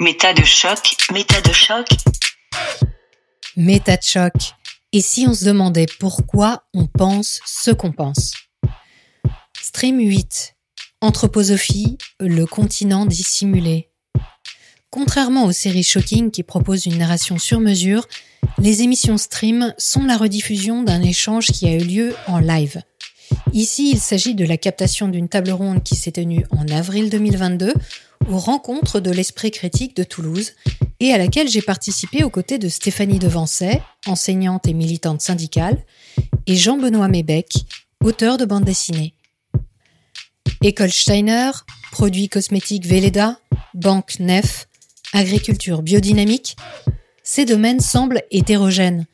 Méta de choc, méta de choc. Méta de choc. Et si on se demandait pourquoi on pense ce qu'on pense? Stream 8. Anthroposophie, le continent dissimulé. Contrairement aux séries Shocking qui proposent une narration sur mesure, les émissions stream sont la rediffusion d'un échange qui a eu lieu en live. Ici, il s'agit de la captation d'une table ronde qui s'est tenue en avril 2022 aux rencontres de l'Esprit critique de Toulouse et à laquelle j'ai participé aux côtés de Stéphanie Devancet, enseignante et militante syndicale, et Jean-Benoît Mébec, auteur de bande dessinée. École Steiner, produits cosmétiques Véleda, banque Nef, agriculture biodynamique, ces domaines semblent hétérogènes.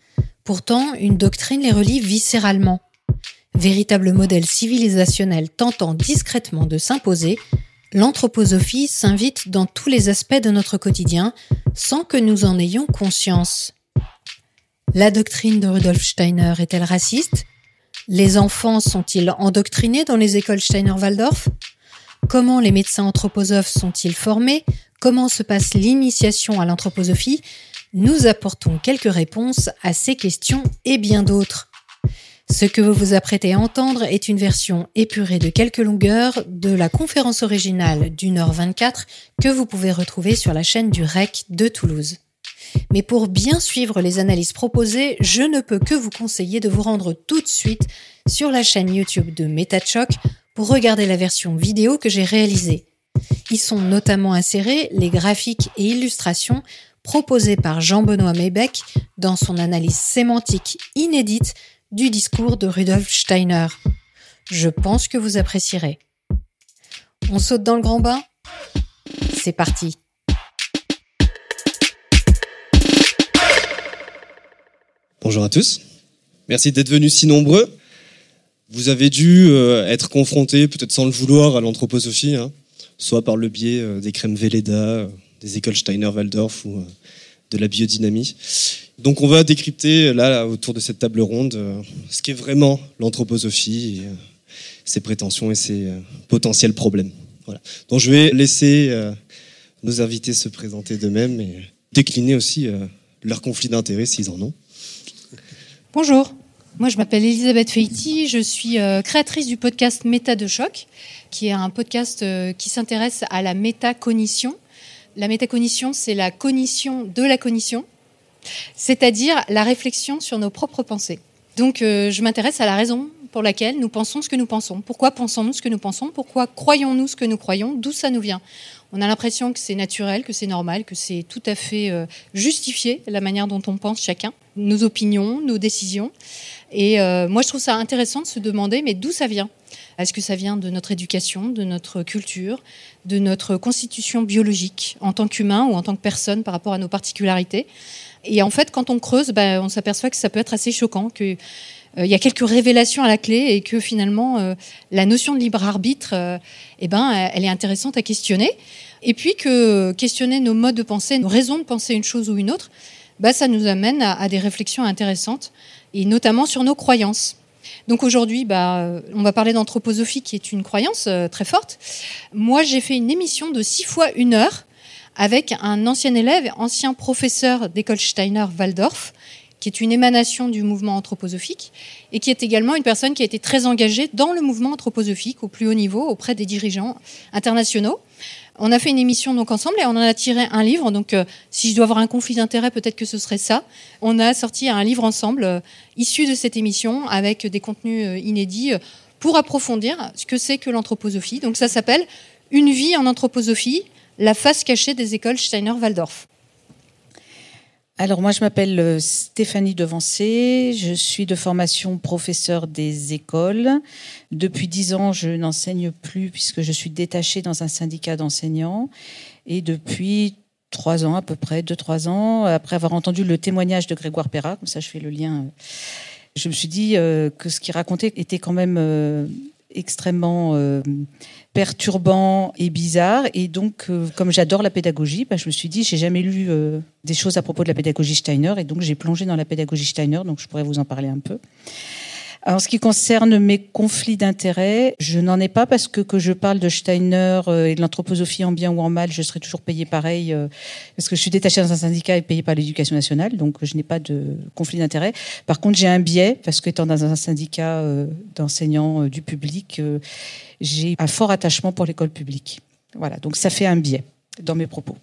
Pourtant, une doctrine les relie viscéralement. Véritable modèle civilisationnel tentant discrètement de s'imposer, l'anthroposophie s'invite dans tous les aspects de notre quotidien sans que nous en ayons conscience. La doctrine de Rudolf Steiner est-elle raciste? Les enfants sont-ils endoctrinés dans les écoles Steiner-Waldorf? Comment les médecins anthroposophes sont-ils formés? Comment se passe l'initiation à l'anthroposophie? Nous apportons quelques réponses à ces questions et bien d'autres. Ce que vous vous apprêtez à entendre est une version épurée de quelques longueurs de la conférence originale d'une heure 24 que vous pouvez retrouver sur la chaîne du REC de Toulouse. Mais pour bien suivre les analyses proposées, je ne peux que vous conseiller de vous rendre tout de suite sur la chaîne YouTube de MetaChoc pour regarder la version vidéo que j'ai réalisée. Y sont notamment insérés les graphiques et illustrations proposés par Jean-Benoît Maybeck dans son analyse sémantique inédite du discours de Rudolf Steiner. Je pense que vous apprécierez. On saute dans le grand bain? C'est parti. Bonjour à tous. Merci d'être venus si nombreux. Vous avez dû euh, être confrontés, peut-être sans le vouloir, à l'anthroposophie, hein, soit par le biais euh, des crèmes Velleda, euh, des écoles Steiner-Waldorf ou de la biodynamie. Donc on va décrypter là autour de cette table ronde euh, ce qu'est vraiment l'anthroposophie, euh, ses prétentions et ses euh, potentiels problèmes. Voilà. Donc je vais laisser nos invités se présenter d'eux-mêmes et décliner aussi leurs conflits d'intérêts s'ils en ont. Bonjour, moi je m'appelle Elisabeth Feiti, je suis créatrice du podcast Méta de choc, qui est un podcast qui s'intéresse à la métacognition. La métacognition, c'est la cognition de la cognition c'est-à-dire la réflexion sur nos propres pensées. Donc euh, je m'intéresse à la raison pour laquelle nous pensons ce que nous pensons. Pourquoi pensons-nous ce que nous pensons? Pourquoi croyons-nous ce que nous croyons? D'où ça nous vient? On a l'impression que c'est naturel, que c'est normal, que c'est tout à fait euh, justifié la manière dont on pense chacun, nos opinions, nos décisions. Et euh, moi je trouve ça intéressant de se demander mais d'où ça vient? Est-ce que ça vient de notre éducation, de notre culture, de notre constitution biologique en tant qu'humain ou en tant que personne par rapport à nos particularités? Et en fait, quand on creuse, ben, on s'aperçoit que ça peut être assez choquant, qu'il euh, y a quelques révélations à la clé et que finalement, euh, la notion de libre arbitre, euh, eh ben, elle est intéressante à questionner. Et puis que questionner nos modes de pensée, nos raisons de penser une chose ou une autre, ben, ça nous amène à, des réflexions intéressantes, et notamment sur nos croyances. Donc aujourd'hui, bah, on va parler d'anthroposophie, qui est une croyance très forte. Moi, j'ai fait une émission de six fois une heure avec un ancien élève, ancien professeur d'école Steiner-Waldorf, qui est une émanation du mouvement anthroposophique et qui est également une personne qui a été très engagée dans le mouvement anthroposophique au plus haut niveau auprès des dirigeants internationaux. On a fait une émission donc ensemble et on en a tiré un livre. Donc, euh, si je dois avoir un conflit d'intérêt, peut-être que ce serait ça. On a sorti un livre ensemble euh, issu de cette émission avec des contenus euh, inédits pour approfondir ce que c'est que l'anthroposophie. Donc, ça s'appelle Une vie en anthroposophie la face cachée des écoles Steiner-Waldorf. Alors moi je m'appelle euh, Stéphanie Devancé, je suis de formation professeur des écoles. Depuis dix ans je n'enseigne plus puisque je suis détachée dans un syndicat d'enseignants et depuis trois ans à peu près, deux trois ans, après avoir entendu le témoignage de Grégoire Perra, comme ça je fais le lien, je me suis dit euh, que ce qu'il racontait était quand même euh, extrêmement perturbant et bizarre. Et donc, euh, comme j'adore la pédagogie, bah, je me suis dit, j'ai jamais lu euh, des choses à propos de la pédagogie Steiner, et donc j'ai plongé dans la pédagogie Steiner, donc je pourrais vous en parler un peu. En ce qui concerne mes conflits d'intérêts, je n'en ai pas parce que que je parle de Steiner euh, et de l'anthroposophie en bien ou en mal, je serai toujours payé pareil euh, parce que je suis détachée dans un syndicat et payée par l'éducation nationale, donc je n'ai pas de conflit d'intérêts. Par contre, j'ai un biais parce qu'étant dans un syndicat euh, d'enseignants du public, j'ai un fort attachement pour l'école publique. Voilà, donc ça fait un biais dans mes propos.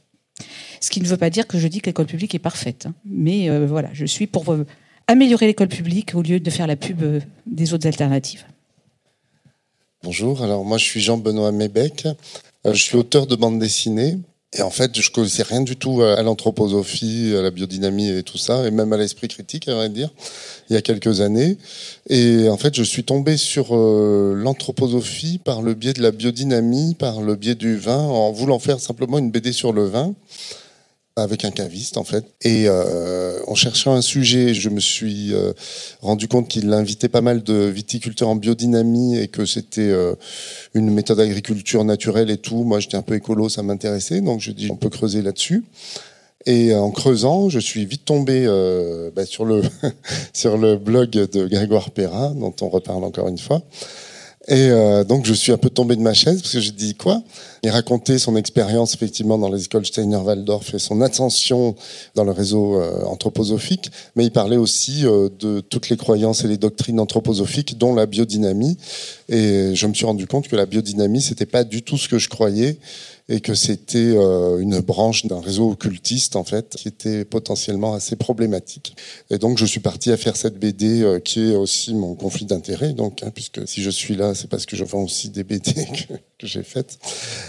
Ce qui ne veut pas dire que je dis que l'école publique est parfaite, hein. mais voilà, je suis pour améliorer l'école publique au lieu de faire la pub euh, des autres alternatives. Bonjour, alors moi je suis Jean-Benoît Mébec, euh, je suis auteur de bande dessinée. Et en fait, je connaissais rien du tout à l'anthroposophie, à la biodynamie et tout ça, et même à l'esprit critique, à vrai dire, il y a quelques années. Et en fait, je suis tombé sur euh, l'anthroposophie par le biais de la biodynamie, par le biais du vin, en voulant faire simplement une BD sur le vin avec un caviste en fait. Et euh, en cherchant un sujet, je me suis euh, rendu compte qu'il invitait pas mal de viticulteurs en biodynamie et que c'était euh, une méthode d'agriculture naturelle et tout. Moi, j'étais un peu écolo, ça m'intéressait, donc je dis on peut creuser là-dessus. Et en creusant, je suis vite tombé bah, sur le sur le blog de Grégoire Perrin, dont on reparle encore une fois. Et euh, donc je suis un peu tombé de ma chaise parce que j'ai dit quoi? Il racontait son expérience effectivement dans les écoles Steiner-Waldorf et son ascension dans le réseau euh, anthroposophique, mais il parlait aussi euh, de toutes les croyances et les doctrines anthroposophiques, dont la biodynamie. Et je me suis rendu compte que la biodynamie, c'était pas du tout ce que je croyais et que c'était euh, une branche d'un réseau occultiste en fait qui était potentiellement assez problématique. Et donc je suis parti à faire cette BD euh, qui est aussi mon conflit d'intérêt donc hein, puisque si je suis là c'est parce que je vends aussi des BD que, j'ai faites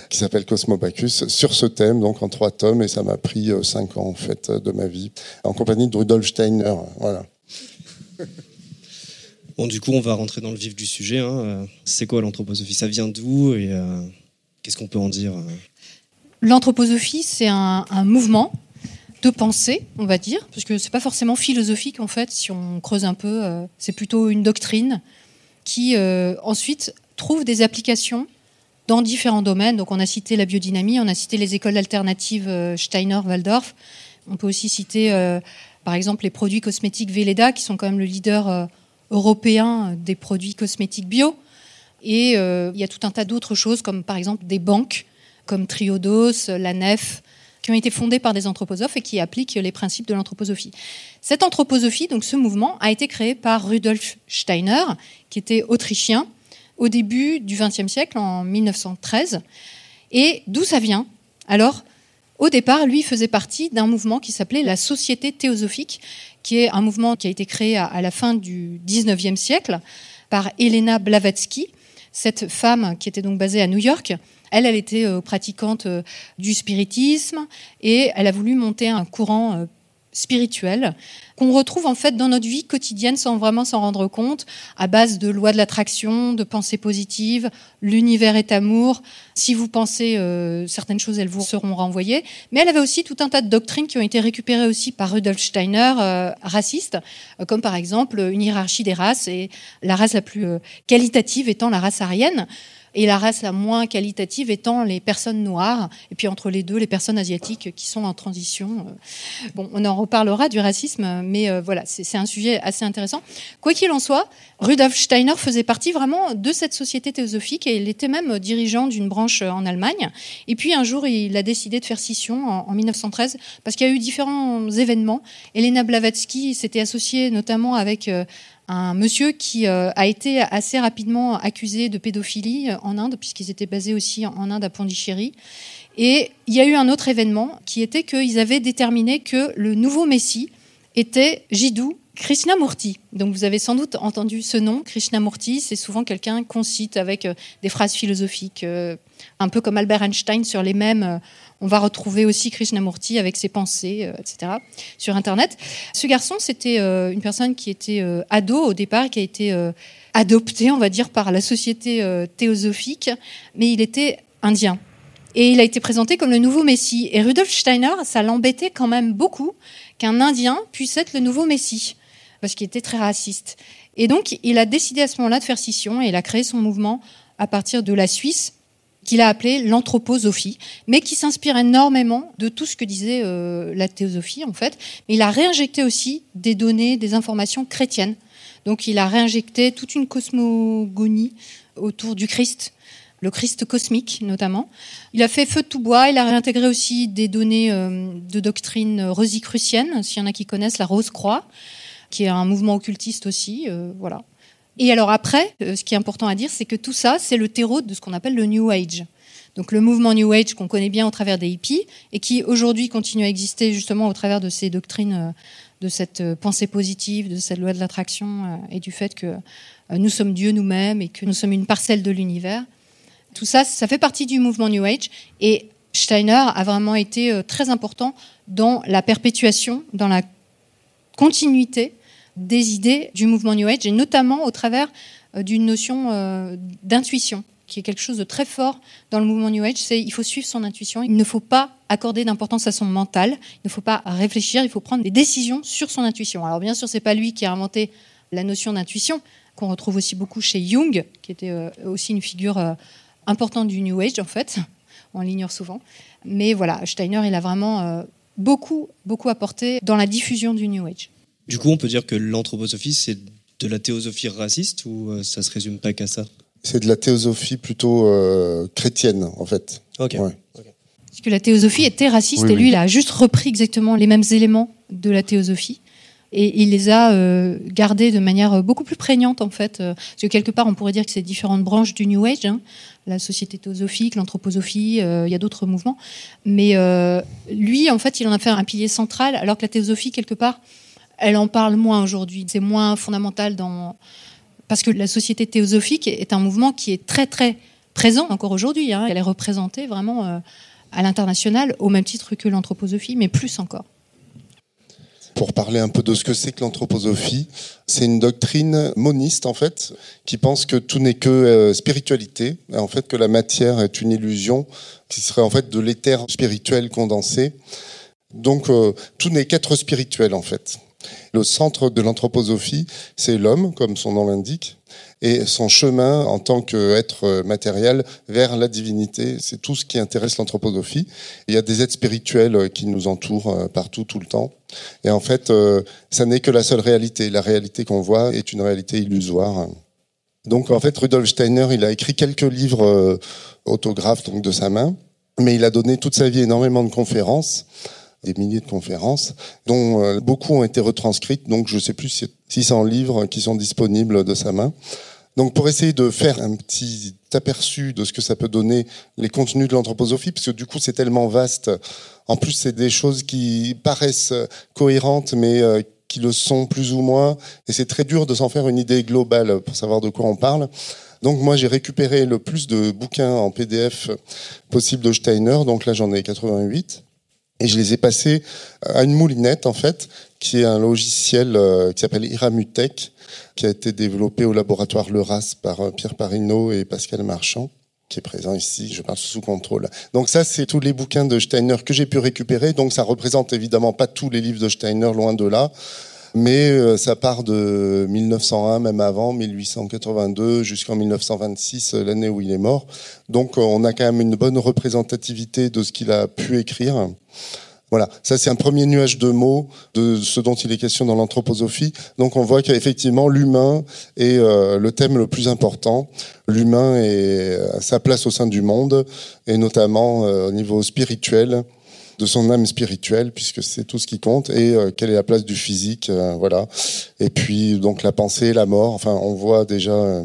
qui s'appelle Cosmobacus sur ce thème donc en trois tomes et ça m'a pris euh, cinq ans en fait de ma vie en compagnie de Rudolf Steiner voilà. Bon, du coup, on va rentrer dans le vif du sujet. Hein. C'est quoi l'anthroposophie? Ça vient d'où? Qu'est-ce qu'on peut en dire euh L'anthroposophie, c'est un, mouvement de pensée, on va dire, parce que c'est pas forcément philosophique en fait. Si on creuse un peu, euh, c'est plutôt une doctrine qui euh, ensuite trouve des applications dans différents domaines. Donc on a cité la biodynamie, on a cité les écoles alternatives Steiner, Waldorf. On peut aussi citer par exemple les produits cosmétiques Velleda, qui sont quand même le leader européen des produits cosmétiques bio. Et euh, il y a tout un tas d'autres choses, comme par exemple des banques, comme Triodos, la Nef, qui ont été fondées par des anthroposophes et qui appliquent les principes de l'anthroposophie. Cette anthroposophie, donc ce mouvement, a été créé par Rudolf Steiner, qui était autrichien, au début du XXe siècle, en 1913. Et d'où ça vient? Alors, au départ, lui faisait partie d'un mouvement qui s'appelait la Société théosophique, qui est un mouvement qui a été créé à, la fin du XIXe siècle par Elena Blavatsky, cette femme qui était donc basée à New York, elle, elle était euh, pratiquante euh, du spiritisme et elle a voulu monter un courant euh, spirituel qu'on retrouve en fait dans notre vie quotidienne sans vraiment s'en rendre compte, à base de lois de l'attraction, de pensées positives, l'univers est amour. Si vous pensez euh, certaines choses, elles vous seront renvoyées. Mais elle avait aussi tout un tas de doctrines qui ont été récupérées aussi par Rudolf Steiner, euh, raciste, euh, comme par exemple une hiérarchie des races et la race la plus qualitative étant la race aryenne et la race la moins qualitative étant les personnes noires, et puis entre les deux, les personnes asiatiques qui sont en transition. Euh, bon, on en reparlera du racisme, mais euh, voilà, c'est un sujet assez intéressant. Quoi qu'il en soit, Rudolf Steiner faisait partie vraiment de cette société théosophique et il était même dirigeant d'une branche en Allemagne. Et puis un jour, il a décidé de faire scission en, 1913 parce qu'il y a eu différents événements. Elena Blavatsky s'était associée notamment avec euh, un monsieur qui euh, a été assez rapidement accusé de pédophilie euh, en Inde, puisqu'ils étaient basés aussi en Inde à Pondichéry. Et il y a eu un autre événement qui était qu'ils avaient déterminé que le nouveau Messie était Jiddu Krishnamurti. Donc vous avez sans doute entendu ce nom, Krishnamurti, c'est souvent quelqu'un qu'on cite avec euh, des phrases philosophiques, un peu comme Albert Einstein sur les mêmes on va retrouver aussi Krishnamurti avec ses pensées, euh, etc. sur Internet. Ce garçon, c'était euh, une personne qui était euh, ado au départ, qui a été adopté, on va dire, par la société théosophique, mais il était indien. Et il a été présenté comme le nouveau Messie. Et Rudolf Steiner, ça l'embêtait quand même beaucoup qu'un Indien puisse être le nouveau Messie, parce qu'il était très raciste. Et donc, il a décidé à ce moment-là de faire scission et il a créé son mouvement à partir de la Suisse qu'il a appelé l'anthroposophie, mais qui s'inspire énormément de tout ce que disait euh, la théosophie en fait. Il a réinjecté aussi des données, des informations chrétiennes Donc il a réinjecté toute une cosmogonie autour du Christ, le Christ cosmique notamment. Il a fait feu de tout bois, il a réintégré aussi des données euh, de doctrine rosicrucienne, s'il y en a qui connaissent la Rose-Croix, qui est un mouvement occultiste aussi. euh, voilà. Et alors après, euh, ce qui est important à dire, c'est que tout ça, c'est le terreau de ce qu'on appelle le New Age. Donc le mouvement New Age qu'on connaît bien au travers des hippies et qui aujourd'hui continue à exister justement au travers de ces doctrines, euh, de cette euh, pensée positive, de cette loi de l'attraction et du fait que nous sommes Dieu nous-mêmes et que nous sommes une parcelle de l'univers. Tout ça, ça fait partie du mouvement New Age et Steiner a vraiment été très important dans la perpétuation, dans la continuité des idées du mouvement New Age et notamment au travers euh, d'une notion euh, d'intuition qui est quelque chose de très fort dans le mouvement New Age, c'est il faut suivre son intuition, il ne faut pas accorder d'importance à son mental, il ne faut pas réfléchir, il faut prendre des décisions sur son intuition. Alors bien sûr, c'est pas lui qui a inventé la notion d'intuition, qu'on retrouve aussi beaucoup chez Jung, qui était euh, aussi une figure importante du New Age en fait, on l'ignore souvent. Mais voilà, Steiner, il a vraiment beaucoup, beaucoup apporté dans la diffusion du New Age. Du coup, on peut dire que l'anthroposophie, c'est de la théosophie raciste ou euh, ça se résume pas qu'à ça? C'est de la théosophie plutôt euh, chrétienne, en fait. Ok. Ouais. Parce que la théosophie était raciste Oui, et lui, oui. il a juste repris exactement les mêmes éléments de la théosophie. Et il les a euh, gardés de manière beaucoup plus prégnante, en fait. Parce que quelque part, on pourrait dire que c'est différentes branches du New Age, hein. la société théosophique, l'anthroposophie, euh, il y a d'autres mouvements. Mais euh, lui, en fait, il en a fait un pilier central, alors que la théosophie, quelque part, elle en parle moins aujourd'hui. C'est moins fondamental. Parce que la société théosophique est un mouvement qui est très, très présent encore aujourd'hui. hein. Elle est représentée vraiment... euh, à l'international au même titre que l'anthroposophie, mais plus encore. Pour parler un peu de ce que c'est que l'anthroposophie, c'est une doctrine moniste en fait, qui pense que tout n'est que euh, spiritualité, en fait que la matière est une illusion, qui serait en fait de l'éther spirituel condensé. Donc euh, tout n'est qu'être spirituel en fait. Le centre de l'anthroposophie, c'est l'homme, comme son nom l'indique, et son chemin en tant qu'être matériel vers la divinité. C'est tout ce qui intéresse l'anthroposophie. Il y a des êtres spirituels euh, qui nous entourent euh, partout, tout le temps. Et en fait, euh, ça n'est que la seule réalité. La réalité qu'on voit est une réalité illusoire. Donc en fait, Rudolf Steiner, il a écrit quelques livres euh, autographes donc de sa main, mais il a donné toute sa vie énormément de conférences, des milliers de conférences, dont euh, beaucoup ont été retranscrites. Donc je sais plus si 600 livres qui sont disponibles de sa main. Donc pour essayer de faire un petit aperçu de ce que ça peut donner les contenus de l'anthroposophie, parce que du coup c'est tellement vaste. En plus c'est des choses qui paraissent cohérentes, mais euh, qui le sont plus ou moins, et c'est très dur de s'en faire une idée globale pour savoir de quoi on parle. Donc moi j'ai récupéré le plus de bouquins en PDF possible de Steiner, donc là j'en ai 88. Et je les ai passés à une moulinette, en fait, qui est un logiciel euh, qui s'appelle Iramutech, qui a été développé au laboratoire Leras par euh, Pierre Parino et Pascal Marchand, qui est présent ici, je parle sous contrôle. Donc ça, c'est tous les bouquins de Steiner que j'ai pu récupérer. Donc ça représente évidemment pas tous les livres de Steiner, loin de là. Mais euh, ça part de 1901, même avant, 1882, jusqu'en 1926, euh, l'année où il est mort. Donc euh, on a quand même une bonne représentativité de ce qu'il a pu écrire. Voilà, ça c'est un premier nuage de mots de ce dont il est question dans l'anthroposophie. Donc on voit qu'effectivement l'humain est le thème le plus important. L'humain est à sa place au sein du monde et notamment au niveau spirituel de son âme spirituelle puisque c'est tout ce qui compte et euh, quelle est la place du physique euh, voilà. Et puis donc la pensée la mort enfin on voit déjà euh,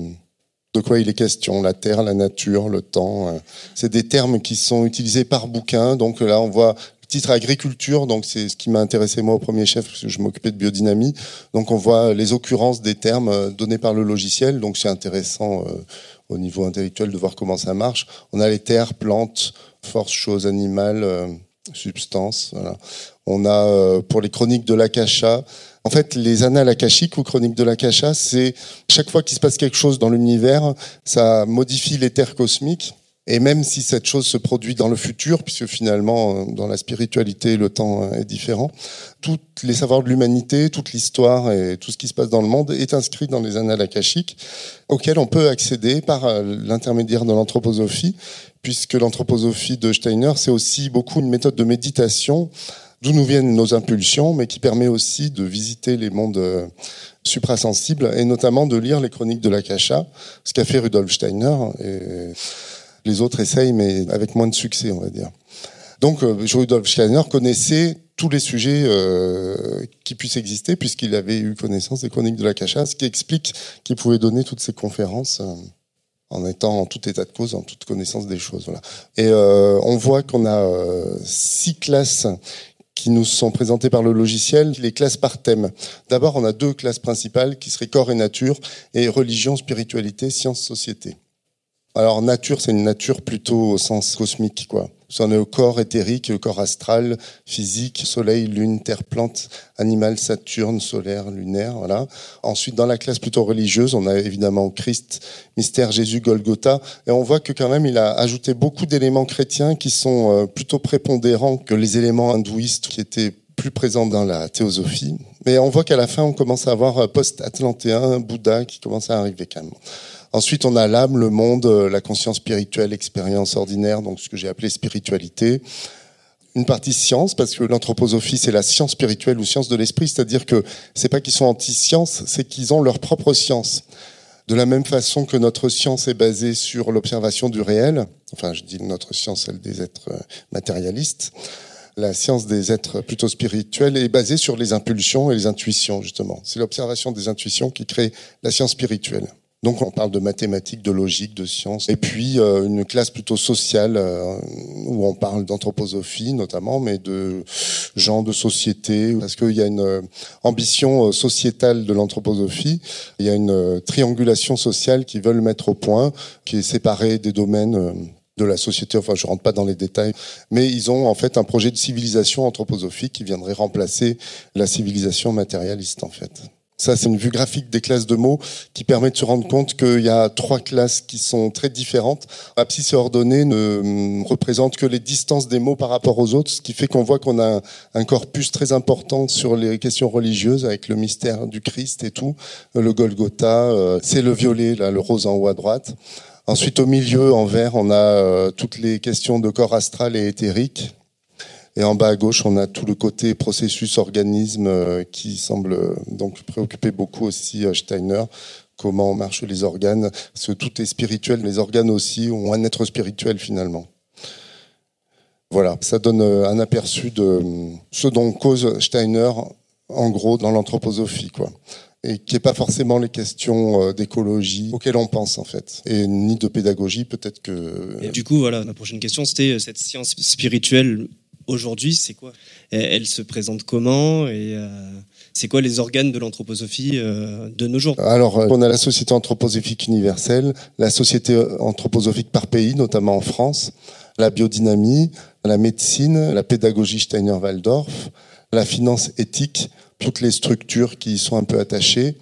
de quoi il est question la terre la nature le temps euh. c'est des termes qui sont utilisés par bouquin. Donc là on voit le titre agriculture. Donc c'est ce qui m'a intéressé moi au premier chef parce que je m'occupais de biodynamie. Donc on voit les occurrences des termes donnés par le logiciel. Donc c'est intéressant euh, au niveau intellectuel de voir comment ça marche. On a les terres plantes forces choses animales substance. Voilà. On a euh, pour les chroniques de l'Akasha. En fait, les annales akashiques ou chroniques de l'Akasha, c'est chaque fois qu'il se passe quelque chose dans l'univers, ça modifie l'éther cosmique. Et même si cette chose se produit dans le futur, puisque finalement, euh, dans la spiritualité, le temps euh, est différent, tous les savoirs de l'humanité, toute l'histoire et tout ce qui se passe dans le monde est inscrit dans les annales akashiques, auxquels on peut accéder par l'intermédiaire de l'anthroposophie, puisque l'anthroposophie de Steiner, c'est aussi beaucoup une méthode de méditation d'où nous viennent nos impulsions, mais qui permet aussi de visiter les mondes euh, suprasensibles et notamment de lire les chroniques de l'Akasha, ce qu'a fait Rudolf Steiner. Et les autres essayent, mais avec moins de succès, on va dire. Donc, euh, Rudolf Steiner connaissait tous les sujets euh, qui puissent exister, puisqu'il avait eu connaissance des chroniques de l'Akasha, ce qui explique qu'il pouvait donner toutes ces conférences. En étant en tout état de cause, en toute connaissance des choses. Et euh, on voit qu'on a euh, six classes qui nous sont présentées par le logiciel, les classes par thème. D'abord, on a deux classes principales qui seraient corps et nature, et religion, spiritualité, science, société. Alors nature, c'est une nature plutôt au sens cosmique, quoi. Avez au corps éthérique, le corps astral, physique, soleil, lune, terre, plante, animal, Saturne, solaire, lunaire, voilà. Ensuite, dans la classe plutôt religieuse, on a évidemment Christ, mystère, Jésus, Golgotha, et on voit que quand même il a ajouté beaucoup d'éléments chrétiens qui sont euh, plutôt prépondérants que les éléments hindouistes qui étaient plus présents dans la théosophie. Mais on voit qu'à la fin, on commence à avoir euh, post-atlantéen, Bouddha qui commence à arriver quand même. Ensuite, on a l'âme, le monde, euh, la conscience spirituelle, l'expérience ordinaire, donc ce que j'ai appelé spiritualité. Une partie science, parce que l'anthroposophie, c'est la science spirituelle ou science de l'esprit, c'est-à-dire que c'est pas qu'ils sont anti-science, c'est qu'ils ont leur propre science. De la même façon que notre science est basée sur l'observation du réel, enfin je dis notre science, celle des êtres euh, matérialistes, la science des êtres plutôt spirituels est basée sur les impulsions et les intuitions, justement. C'est l'observation des intuitions qui crée la science spirituelle. Donc on parle de mathématiques, de logique, de sciences. Et puis euh, une classe plutôt sociale euh, où on parle d'anthroposophie notamment, mais de gens de société, parce qu'il y a une euh, ambition sociétale de l'anthroposophie. Il y a une triangulation sociale qu'ils veulent mettre au point, qui est séparée des domaines de la société, enfin je rentre pas dans les détails, mais ils ont en fait un projet de civilisation anthroposophique qui viendrait remplacer la civilisation matérialiste en fait. Ça, c'est une vue graphique des classes de mots qui permet de se rendre compte qu'il y a trois classes qui sont très différentes. Abscisse et ordonnée ne hum, représente que les distances des mots par rapport aux autres, ce qui fait qu'on voit qu'on a un corpus très important sur les questions religieuses avec le mystère du Christ et tout. Le Golgotha, euh, c'est le violet, là, le rose en haut à droite. Ensuite, au milieu, en vert, on a euh, toutes les questions de corps astral et éthérique. Et en bas à gauche, on a tout le côté processus organisme euh, qui semble euh, donc préoccuper beaucoup aussi euh, Steiner. Comment marchent les organes? Parce que tout est spirituel. Les organes aussi ont un être spirituel finalement. Voilà, ça donne un aperçu de ce dont cause Steiner, en gros, dans l'anthroposophie, quoi. Et qui n'est pas forcément les questions d'écologie auxquelles on pense, en fait. Et ni de pédagogie, peut-être que... Et du coup, voilà, ma prochaine question, c'était cette science spirituelle aujourd'hui, c'est quoi? Elle se présente comment? Et euh, c'est quoi les organes de l'anthroposophie euh, de nos jours? Alors, euh, on a la Société anthroposophique universelle, la Société anthroposophique par pays, notamment en France, la biodynamie, la médecine, la pédagogie Steiner-Waldorf, la finance éthique, toutes les structures qui y sont un peu attachées.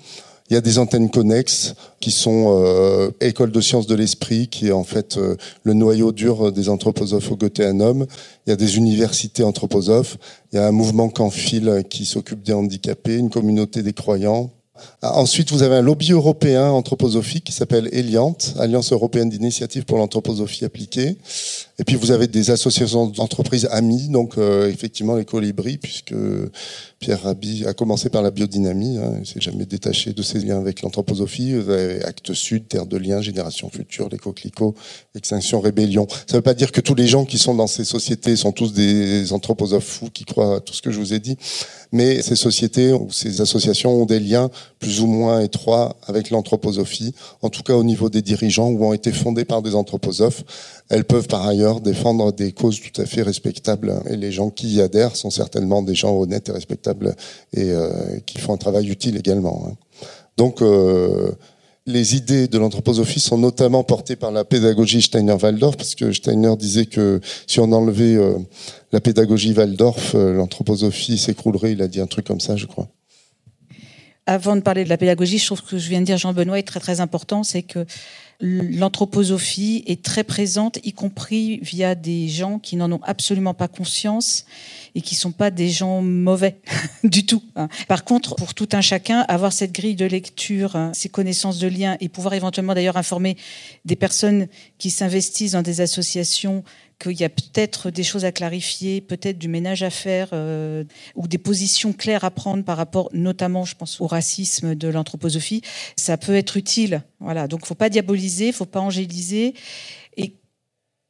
Il y a des antennes connexes qui sont euh, École de sciences de l'esprit, qui est en fait euh, le noyau dur des anthroposophes au Goetheanum. Il y a des universités anthroposophes. Il y a un mouvement Canfil qui s'occupe des handicapés, une communauté des croyants. Ah, ensuite, vous avez un lobby européen anthroposophique qui s'appelle Eliant, Alliance européenne d'initiative pour l'anthroposophie appliquée. Et puis vous avez des associations d'entreprises amies, donc euh, effectivement les colibris, puisque Pierre Rabhi a commencé par la biodynamie, hein, il s'est jamais détaché de ses liens avec l'anthroposophie. Avez Actes Sud, Terre de Liens, Génération Future, les coquelicots, Extinction, Rébellion. Ça ne veut pas dire que tous les gens qui sont dans ces sociétés sont tous des anthroposophes fous qui croient à tout ce que je vous ai dit, mais ces sociétés ou ces associations ont des liens plus ou moins étroits avec l'anthroposophie, en tout cas au niveau des dirigeants ou ont été fondées par des anthroposophes. Elles peuvent par ailleurs défendre des causes tout à fait respectables et les gens qui y adhèrent sont certainement des gens honnêtes et respectables et euh, qui font un travail utile également. Hein. Donc euh, les idées de l'anthroposophie sont notamment portées par la pédagogie Steiner-Waldorf, parce que Steiner disait que si on enlevait euh, la pédagogie Waldorf, l'anthroposophie s'écroulerait. Il a dit un truc comme ça, je crois avant de parler de la pédagogie, je trouve que je viens de dire Jean-Benoît est très très important, c'est que l'anthroposophie est très présente, y compris via des gens qui n'en ont absolument pas conscience et qui sont pas des gens mauvais du tout. Hein. Par contre, pour tout un chacun, avoir cette grille de lecture, hein, ces connaissances de lien et pouvoir éventuellement d'ailleurs informer des personnes qui s'investissent dans des associations qu'il y a peut-être des choses à clarifier, peut-être du ménage à faire euh, ou des positions claires à prendre par rapport, notamment, je pense, au racisme de l'anthroposophie, ça peut être utile. Voilà. Donc, faut pas diaboliser, faut pas angéliser. Et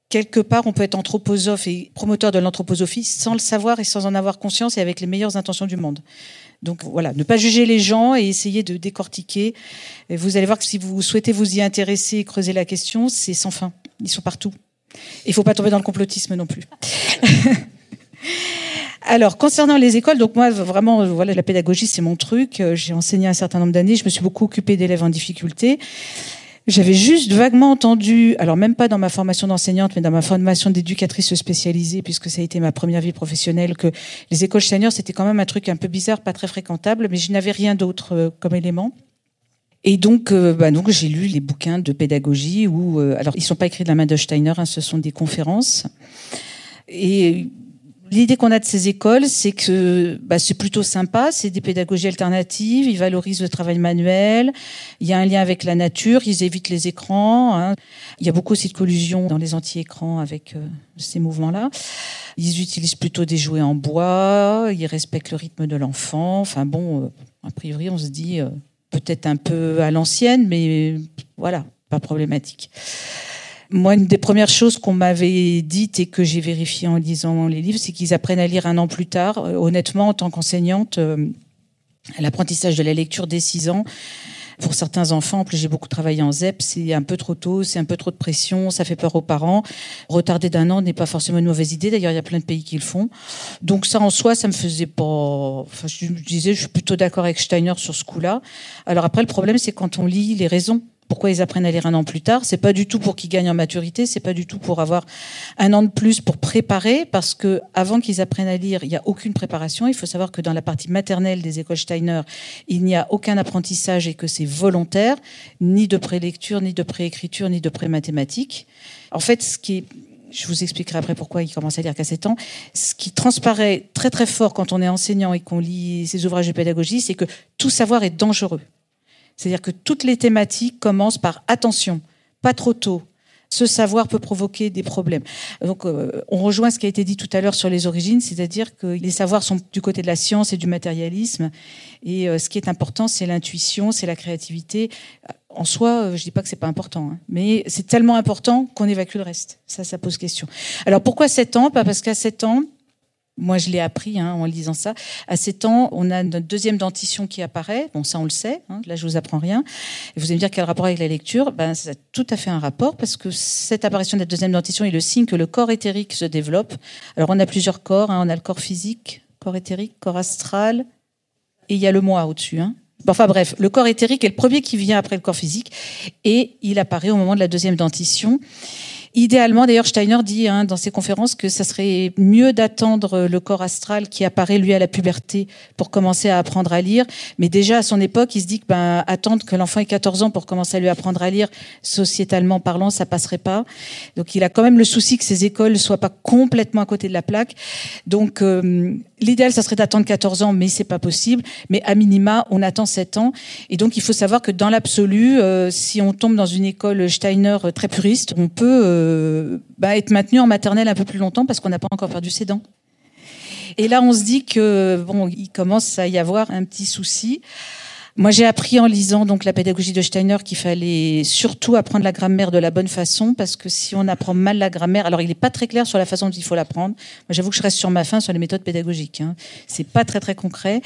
quelque part, on peut être anthroposophe et promoteur de l'anthroposophie sans le savoir et sans en avoir conscience et avec les meilleures intentions du monde. Donc voilà, ne pas juger les gens et essayer de décortiquer. Vous allez voir que si vous souhaitez vous y intéresser et creuser la question, c'est sans fin. Ils sont partout. Il faut pas tomber dans le complotisme non plus. Alors, concernant les écoles, donc moi, vraiment, voilà, la pédagogie, c'est mon truc. J'ai enseigné un certain nombre d'années. Je me suis beaucoup occupée d'élèves en difficulté. J'avais juste vaguement entendu, alors même pas dans ma formation d'enseignante, mais dans ma formation d'éducatrice spécialisée, puisque ça a été ma première vie professionnelle, que les écoles Steiner, c'était quand même un truc un peu bizarre, pas très fréquentable, mais je n'avais rien d'autre euh, comme élément. Et donc, euh, bah donc j'ai lu les bouquins de pédagogie où, euh, alors ils sont pas écrits de la main de Steiner, hein, ce sont des conférences. Et L'idée qu'on a de ces écoles, c'est que bah, c'est plutôt sympa, c'est des pédagogies alternatives, ils valorisent le travail manuel, il y a un lien avec la nature, ils évitent les écrans. Hein. Il y a beaucoup aussi de collusion dans les anti-écrans avec euh, ces mouvements-là. Ils utilisent plutôt des jouets en bois, ils respectent le rythme de l'enfant. Enfin bon, euh, a priori, on se dit euh, peut-être un peu à l'ancienne, mais voilà, pas problématique. Moi, une des premières choses qu'on m'avait dites et que j'ai vérifié en lisant les livres, c'est qu'ils apprennent à lire un an plus tard. Euh, honnêtement, en tant qu'enseignante, euh, l'apprentissage de la lecture dès 6 ans, pour certains enfants, en plus j'ai beaucoup travaillé en ZEP, c'est un peu trop tôt, c'est un peu trop de pression, ça fait peur aux parents. Retarder d'un an n'est pas forcément une mauvaise idée, d'ailleurs il y a plein de pays qui le font. Donc ça en soi, ça me faisait pas... Enfin, je disais, je suis plutôt d'accord avec Steiner sur ce coup-là. Alors après, le problème, c'est quand on lit les raisons pourquoi ils apprennent à lire un an plus tard C'est pas du tout pour qu'ils gagnent en maturité, c'est pas du tout pour avoir un an de plus pour préparer, parce que avant qu'ils apprennent à lire, il n'y a aucune préparation. Il faut savoir que dans la partie maternelle des écoles Steiner, il n'y a aucun apprentissage et que c'est volontaire, ni de prélecture, ni de préécriture, ni de prémathématiques. En fait, ce qui je vous expliquerai après pourquoi ils commencent à lire qu'à 7 ans. Ce qui transparaît très très fort quand on est enseignant et qu'on lit ces ouvrages de pédagogie, c'est que tout savoir est dangereux. C'est-à-dire que toutes les thématiques commencent par attention, pas trop tôt. Ce savoir peut provoquer des problèmes. Donc, euh, on rejoint ce qui a été dit tout à l'heure sur les origines, c'est-à-dire que les savoirs sont du côté de la science et du matérialisme, et euh, ce qui est important, c'est l'intuition, c'est la créativité. En soi, euh, je dis pas que c'est pas important, hein, mais c'est tellement important qu'on évacue le reste. Ça, ça pose question. Alors, pourquoi 7 ans? Parce qu'à 7 ans, moi, je l'ai appris hein, en lisant ça. À 7 ans, on a notre deuxième dentition qui apparaît. Bon, ça, on le sait. Hein. Là, je vous apprends rien. Et vous allez me dire quel rapport avec la lecture? Ben, ça a tout à fait un rapport parce que cette apparition de la deuxième dentition est le signe que le corps éthérique se développe. Alors, on a plusieurs corps. Hein. On a le corps physique, corps éthérique, corps astral, et il y a le moi au-dessus. Hein. Enfin bref, le corps éthérique est le premier qui vient après le corps physique et il apparaît au moment de la deuxième dentition. Idéalement, d'ailleurs, Steiner dit hein, dans ses conférences que ça serait mieux d'attendre le corps astral qui apparaît lui à la puberté pour commencer à apprendre à lire. Mais déjà à son époque, il se dit que ben, attendre que l'enfant ait 14 ans pour commencer à lui apprendre à lire, sociétalement parlant, ça passerait pas. Donc il a quand même le souci que ces écoles soient pas complètement à côté de la plaque. Donc euh, l'idéal, ça serait d'attendre 14 ans, mais c'est pas possible. Mais à minima, on attend 7 ans. Et donc il faut savoir que dans l'absolu, euh, si on tombe dans une école Steiner très puriste, on peut euh, euh, bah, être maintenu en maternelle un peu plus longtemps parce qu'on n'a pas encore perdu ses dents. Et là, on se dit que bon, il commence à y avoir un petit souci. Moi, j'ai appris en lisant donc la pédagogie de Steiner qu'il fallait surtout apprendre la grammaire de la bonne façon parce que si on apprend mal la grammaire, alors il n'est pas très clair sur la façon dont il faut l'apprendre. Moi, j'avoue que je reste sur ma fin sur les méthodes pédagogiques. Hein. C'est pas très très concret.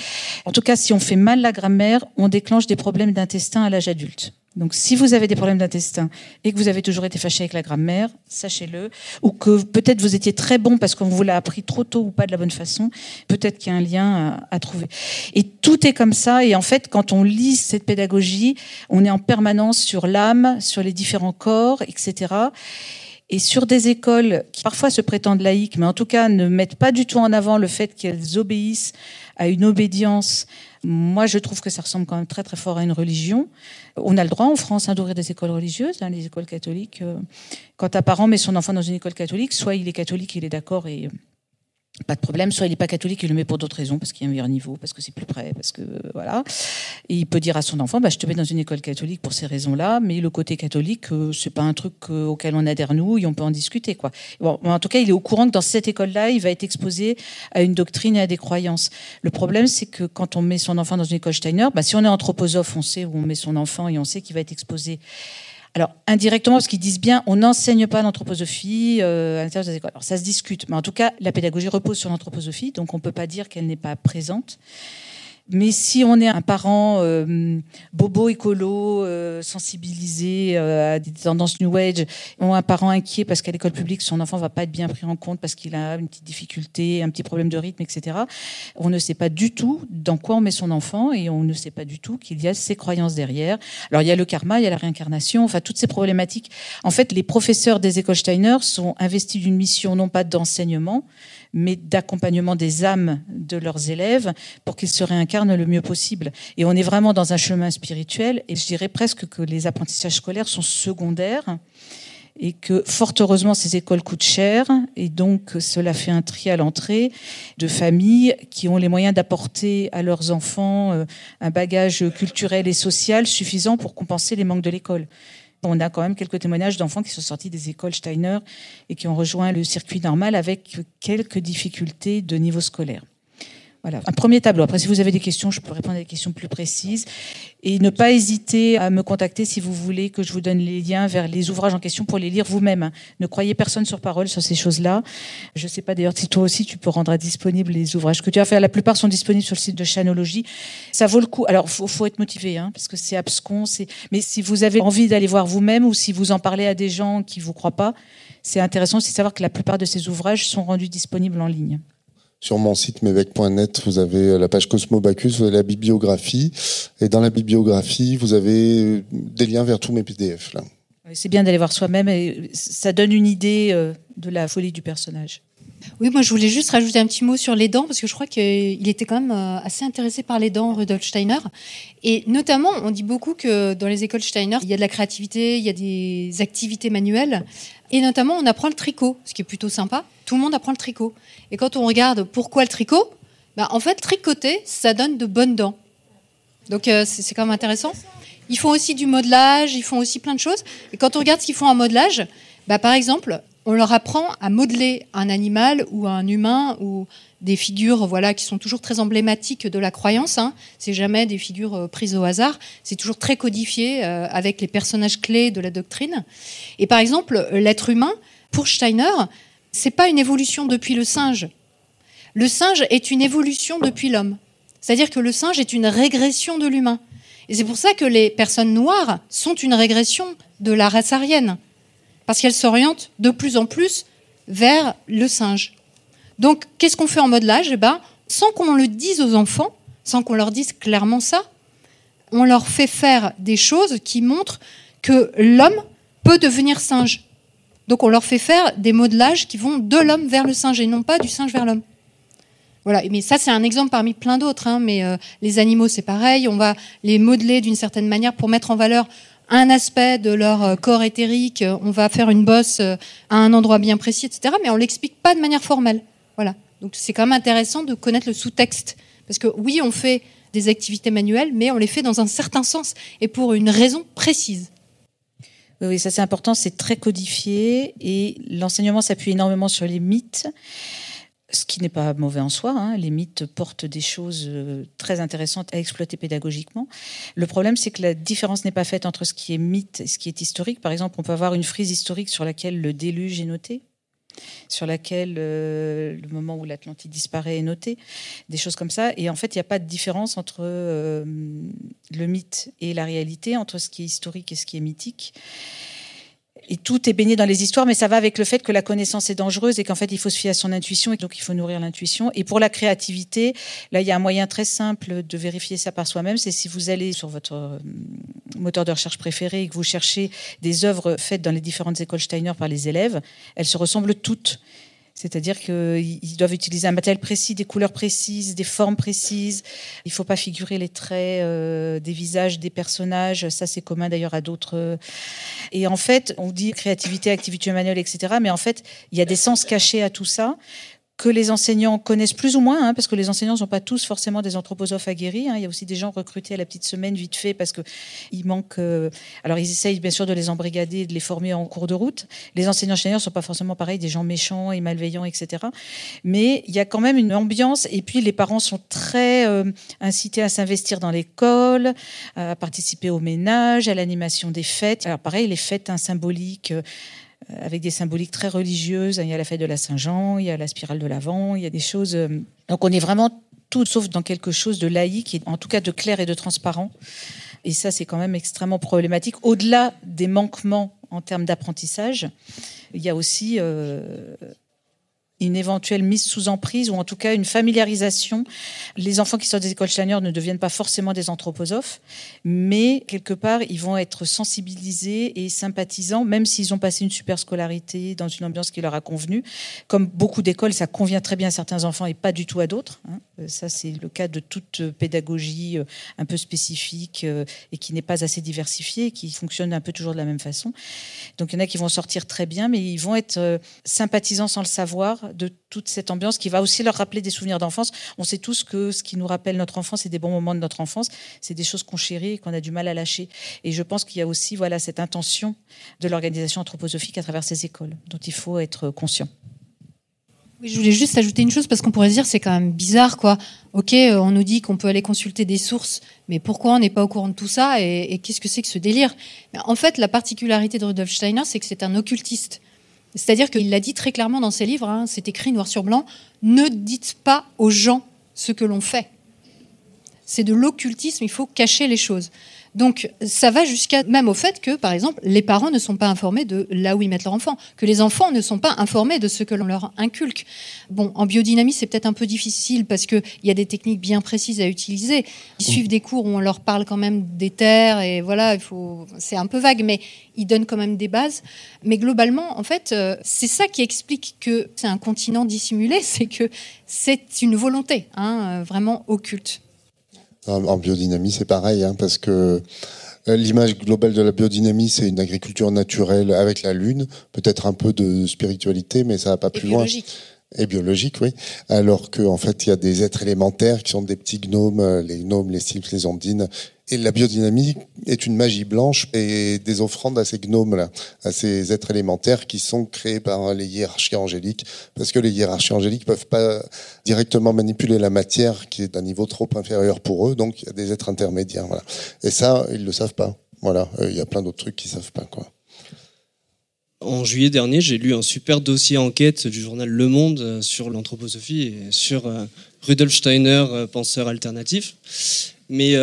En tout cas, si on fait mal la grammaire, on déclenche des problèmes d'intestin à l'âge adulte. Donc, si vous avez des problèmes d'intestin et que vous avez toujours été fâché avec la grammaire, sachez-le. Ou que peut-être vous étiez très bon parce qu'on vous l'a appris trop tôt ou pas de la bonne façon. Peut-être qu'il y a un lien à, trouver. Et tout est comme ça. Et en fait, quand on lit cette pédagogie, on est en permanence sur l'âme, sur les différents corps, etc. Et sur des écoles qui parfois se prétendent laïques, mais en tout cas ne mettent pas du tout en avant le fait qu'elles obéissent à une obédience moi, je trouve que ça ressemble quand même très très fort à une religion. On a le droit en France hein, d'ouvrir des écoles religieuses, hein, les écoles catholiques. Euh, quand un parent met son enfant dans une école catholique, soit il est catholique, il est d'accord et pas de problème. Soit il n'est pas catholique, il le met pour d'autres raisons, parce qu'il y a un meilleur niveau, parce que c'est plus près, parce que voilà. Et il peut dire à son enfant, bah, je te mets dans une école catholique pour ces raisons-là, mais le côté catholique, euh, c'est pas un truc euh, auquel on adhère nous, et on peut en discuter, quoi. Bon, en tout cas, il est au courant que dans cette école-là, il va être exposé à une doctrine et à des croyances. Le problème, c'est que quand on met son enfant dans une école Steiner, bah, si on est anthroposophe, on sait où on met son enfant et on sait qu'il va être exposé alors, indirectement, ce qu'ils disent bien, on n'enseigne pas l'anthroposophie euh, à l'intérieur des écoles. Alors, ça se discute, mais en tout cas, la pédagogie repose sur l'anthroposophie, donc on ne peut pas dire qu'elle n'est pas présente. Mais si on est un parent euh, bobo écolo, euh, sensibilisé euh, à des tendances New Age, ou un parent inquiet parce qu'à l'école publique, son enfant va pas être bien pris en compte parce qu'il a une petite difficulté, un petit problème de rythme, etc., on ne sait pas du tout dans quoi on met son enfant et on ne sait pas du tout qu'il y a ces croyances derrière. Alors il y a le karma, il y a la réincarnation, enfin toutes ces problématiques. En fait, les professeurs des écoles Steiner sont investis d'une mission non pas d'enseignement, mais d'accompagnement des âmes de leurs élèves pour qu'ils se réincarnent le mieux possible. Et on est vraiment dans un chemin spirituel, et je dirais presque que les apprentissages scolaires sont secondaires et que fort heureusement ces écoles coûtent cher et donc cela fait un tri à l'entrée de familles qui ont les moyens d'apporter à leurs enfants euh, un bagage culturel et social suffisant pour compenser les manques de l'école. On a quand même quelques témoignages d'enfants qui sont sortis des écoles Steiner et qui ont rejoint le circuit normal avec quelques difficultés de niveau scolaire. Voilà, un premier tableau. Après, si vous avez des questions, je peux répondre à des questions plus précises. Et ne pas hésiter à me contacter si vous voulez que je vous donne les liens vers les ouvrages en question pour les lire vous-même. Ne croyez personne sur parole sur ces choses-là. Je ne sais pas d'ailleurs si toi aussi tu peux rendre disponibles les ouvrages que tu as fait. La plupart sont disponibles sur le site de Chanologie. Ça vaut le coup. Alors, faut, faut être motivé, hein, parce que c'est abscon. Mais si vous avez envie d'aller voir vous-même ou si vous en parlez à des gens qui vous croient pas, c'est intéressant aussi de savoir que la plupart de ces ouvrages sont rendus disponibles en ligne. Sur mon site mevec.net, vous avez la page Cosmo Bacchus, vous avez la bibliographie. Et dans la bibliographie, vous avez des liens vers tous mes PDF. Là. C'est bien d'aller voir soi-même et ça donne une idée euh, de la folie du personnage. Oui, moi je voulais juste rajouter un petit mot sur les dents parce que je crois qu'il était quand même euh, assez intéressé par les dents, Rudolf Steiner. Et notamment, on dit beaucoup que dans les écoles Steiner, il y a de la créativité, il y a des activités manuelles. Et notamment, on apprend le tricot, ce qui est plutôt sympa. Tout le monde apprend le tricot. Et quand on regarde pourquoi le tricot, bah, en fait, tricoter, ça donne de bonnes dents. Donc euh, c'est quand même intéressant. Ils font aussi du modelage, ils font aussi plein de choses. Et quand on regarde ce qu'ils font en modelage, bah, par exemple, on leur apprend à modeler un animal ou un humain ou des figures voilà qui sont toujours très emblématiques de la croyance. Hein. C'est jamais des figures euh, prises au hasard. C'est toujours très codifié euh, avec les personnages clés de la doctrine. Et par exemple, l'être humain, pour Steiner, c'est pas une évolution depuis le singe. Le singe est une évolution depuis l'homme. C'est-à-dire que le singe est une régression de l'humain. Et c'est pour ça que les personnes noires sont une régression de la race aryenne. Parce qu'elles s'orientent de plus en plus vers le singe. Donc, qu'est-ce qu'on fait en modelage eh ben, Sans qu'on le dise aux enfants, sans qu'on leur dise clairement ça, on leur fait faire des choses qui montrent que l'homme peut devenir singe. Donc on leur fait faire des modelages qui vont de l'homme vers le singe et non pas du singe vers l'homme. Voilà, mais ça c'est un exemple parmi plein d'autres. Hein, mais euh, les animaux c'est pareil, on va les modeler d'une certaine manière pour mettre en valeur un aspect de leur euh, corps éthérique. On va faire une bosse euh, à un endroit bien précis, etc. Mais on l'explique pas de manière formelle. Voilà. Donc c'est quand même intéressant de connaître le sous-texte parce que oui, on fait des activités manuelles, mais on les fait dans un certain sens et pour une raison précise. Oui, ça c'est important, c'est très codifié et l'enseignement s'appuie énormément sur les mythes, ce qui n'est pas mauvais en soi. Hein. Les mythes portent des choses euh, très intéressantes à exploiter pédagogiquement. Le problème, c'est que la différence n'est pas faite entre ce qui est mythe et ce qui est historique. Par exemple, on peut avoir une frise historique sur laquelle le déluge est noté sur laquelle euh, le moment où l'Atlantide disparaît est noté, des choses comme ça. Et en fait, il n'y a pas de différence entre euh, le mythe et la réalité, entre ce qui est historique et ce qui est mythique et tout est baigné dans les histoires, mais ça va avec le fait que la connaissance est dangereuse et qu'en fait il faut se fier à son intuition et donc il faut nourrir l'intuition. Et pour la créativité, là il y a un moyen très simple de vérifier ça par soi-même, c'est si vous allez sur votre euh, moteur de recherche préféré et que vous cherchez des œuvres faites dans les différentes écoles Steiner par les élèves, elles se ressemblent toutes. C'est-à-dire qu'ils doivent utiliser un matériel précis, des couleurs précises, des formes précises. Il ne faut pas figurer les traits euh, des visages des personnages. Ça, c'est commun d'ailleurs à d'autres. Et en fait, on dit créativité, activité manuelle, etc. Mais en fait, il y a des sens cachés à tout ça que les enseignants connaissent plus ou moins, hein, parce que les enseignants ne sont pas tous forcément des anthroposophes aguerris. Hein. Il y a aussi des gens recrutés à la petite semaine vite fait parce que il manque. Euh, alors ils essayent bien sûr de les embrigader, de les former en cours de route. Les enseignants enseignants ne sont pas forcément pareils, des gens méchants et malveillants, etc. Mais il y a quand même une ambiance. Et puis les parents sont très euh, incités à s'investir dans l'école, à participer au ménage, à l'animation des fêtes. Alors pareil, les fêtes hein, symboliques. Euh, avec des symboliques très religieuses. Il y a la fête de la Saint-Jean, il y a la spirale de l'Avent, il y a des choses. Euh, donc on est vraiment tout sauf dans quelque chose de laïque en tout cas de clair et de transparent. Et ça, c'est quand même extrêmement problématique. Au-delà des manquements en termes d'apprentissage, il y a aussi euh, une éventuelle mise sous emprise ou en tout cas une familiarisation. Les enfants qui sortent des écoles Steiner ne deviennent pas forcément des anthroposophes, mais quelque part, ils vont être sensibilisés et sympathisants, même s'ils ont passé une super scolarité dans une ambiance qui leur a convenu. Comme beaucoup d'écoles, ça convient très bien à certains enfants et pas du tout à d'autres. Hein. Euh, ça, c'est le cas de toute pédagogie euh, un peu spécifique euh, et qui n'est pas assez diversifiée, qui fonctionne un peu toujours de la même façon. Donc, il y en a qui vont sortir très bien, mais ils vont être sympathisants sans le savoir de toute cette ambiance qui va aussi leur rappeler des souvenirs d'enfance. On sait tous que ce qui nous rappelle notre enfance et des bons moments de notre enfance, c'est des choses qu'on chérit et qu'on a du mal à lâcher. Et je pense qu'il y a aussi voilà cette intention de l'organisation anthroposophique à travers ces écoles, dont il faut être conscient. Oui, je voulais juste ajouter une chose parce qu'on pourrait se dire c'est quand même bizarre quoi. Ok, euh, on nous dit qu'on peut aller consulter des sources, mais pourquoi on n'est pas au courant de tout ça et, et qu'est-ce que c'est que ce délire? En fait, la particularité de Rudolf Steiner, c'est que c'est un occultiste. C'est-à-dire qu'il l'a dit très clairement dans ses livres, hein, c'est écrit noir sur blanc, ne dites pas aux gens ce que l'on fait. C'est de l'occultisme, il faut cacher les choses. Donc ça va jusqu'à même au fait que, par exemple, les parents ne sont pas informés de là où ils mettent leur enfant, que les enfants ne sont pas informés de ce que l'on leur inculque. Bon, en biodynamie, c'est peut-être un peu difficile parce qu'il y a des techniques bien précises à utiliser. Ils suivent des cours où on leur parle quand même des terres et voilà, il faut, c'est un peu vague, mais ils donnent quand même des bases. Mais globalement, en fait, euh, c'est ça qui explique que c'est un continent dissimulé, c'est que c'est une volonté, hein, euh, vraiment occulte. En biodynamie, c'est pareil, hein, parce que euh, l'image globale de la biodynamie, c'est une agriculture naturelle avec la lune, peut-être un peu de spiritualité, mais ça va pas plus loin. Et biologique, oui. Alors qu'en en fait, il y a des êtres élémentaires qui sont des petits gnomes, euh, les gnomes, les sylphes, les ondines, et la biodynamie est une magie blanche et des offrandes à ces gnomes-là, à ces êtres élémentaires qui sont créés par les hiérarchies angéliques, parce que les hiérarchies angéliques peuvent pas directement manipuler la matière qui est d'un niveau trop inférieur pour eux, donc il y a des êtres intermédiaires. Voilà. Et ça, ils le savent pas. Voilà, euh, il y a plein d'autres trucs qu'ils savent pas, quoi. En juillet dernier, j'ai lu un super dossier enquête du journal Le Monde euh, sur l'anthroposophie et sur euh, Rudolf Steiner, penseur alternatif. Mais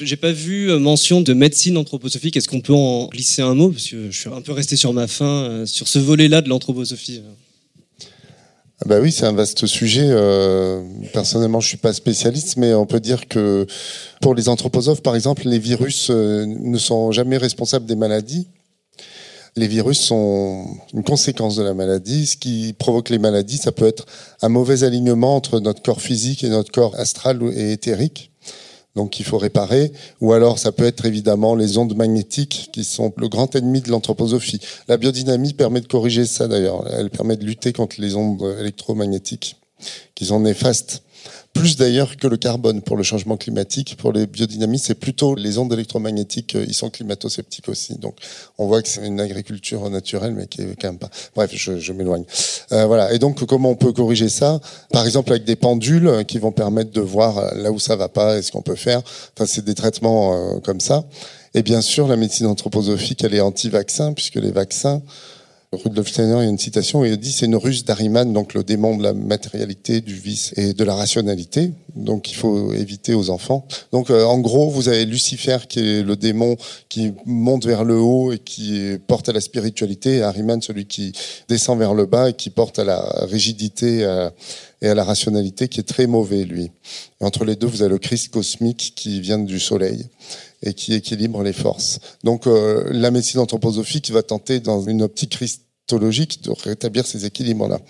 j'ai pas vu euh, mention de médecine anthroposophique. Est-ce qu'on peut en glisser un mot? Parce que je suis un peu resté sur ma faim euh, sur ce volet-là de l'anthroposophie. Ah bah oui, c'est un vaste sujet. Euh, personnellement, je suis pas spécialiste, mais on peut dire que pour les anthroposophes, par exemple, les virus ne sont jamais responsables des maladies. Les virus sont une conséquence de la maladie. Ce qui provoque les maladies, ça peut être un mauvais alignement entre notre corps physique et notre corps astral et éthérique donc il faut réparer, ou alors ça peut être évidemment les ondes magnétiques qui sont le grand ennemi de l'anthroposophie. La biodynamie permet de corriger ça d'ailleurs, elle permet de lutter contre les ondes électromagnétiques qui sont néfastes plus d'ailleurs que le carbone pour le changement climatique. Pour les biodynamistes, c'est plutôt les ondes électromagnétiques, euh, ils sont climato-sceptiques aussi. Donc on voit que c'est une agriculture naturelle, mais qui est quand même pas. Bref, je, je m'éloigne. Euh, voilà. Et donc comment on peut corriger ça? Par exemple avec des pendules qui vont permettre de voir euh, là où ça va pas et ce qu'on peut faire. Enfin, c'est des traitements euh, comme ça. Et bien sûr, la médecine anthroposophique, elle est anti-vaccin, puisque les vaccins Rudolf Steiner, il y a une citation, il dit c'est une ruse d'Ariman, donc le démon de la matérialité, du vice et de la rationalité. Donc il faut éviter aux enfants. Donc euh, en gros, vous avez Lucifer qui est le démon qui monte vers le haut et qui porte à la spiritualité, et Ariman celui qui descend vers le bas et qui porte à la rigidité et à la rationalité, qui est très mauvais lui. entre les deux, vous avez le Christ cosmique qui vient du soleil et qui équilibre les forces. Donc euh, la médecine anthroposophique va tenter dans une optique christologique de rétablir ces équilibres-là.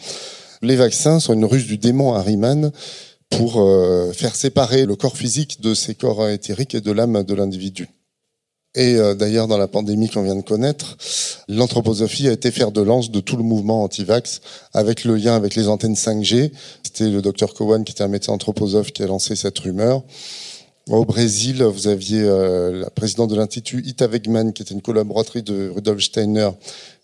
Les vaccins sont une ruse du démon Harriman pour euh, faire séparer le corps physique de ses corps éthériques et de l'âme de l'individu. Et euh, d'ailleurs, dans la pandémie qu'on vient de connaître, l'anthroposophie a été faire de lance de tout le mouvement anti-vax avec le lien avec les antennes 5G. C'était le docteur Cowan, qui était un médecin anthroposophe, qui a lancé cette rumeur. Au Brésil, vous aviez euh, la présidente de l'Institut Ita Wegman, qui était une collaboratrice de Rudolf Steiner.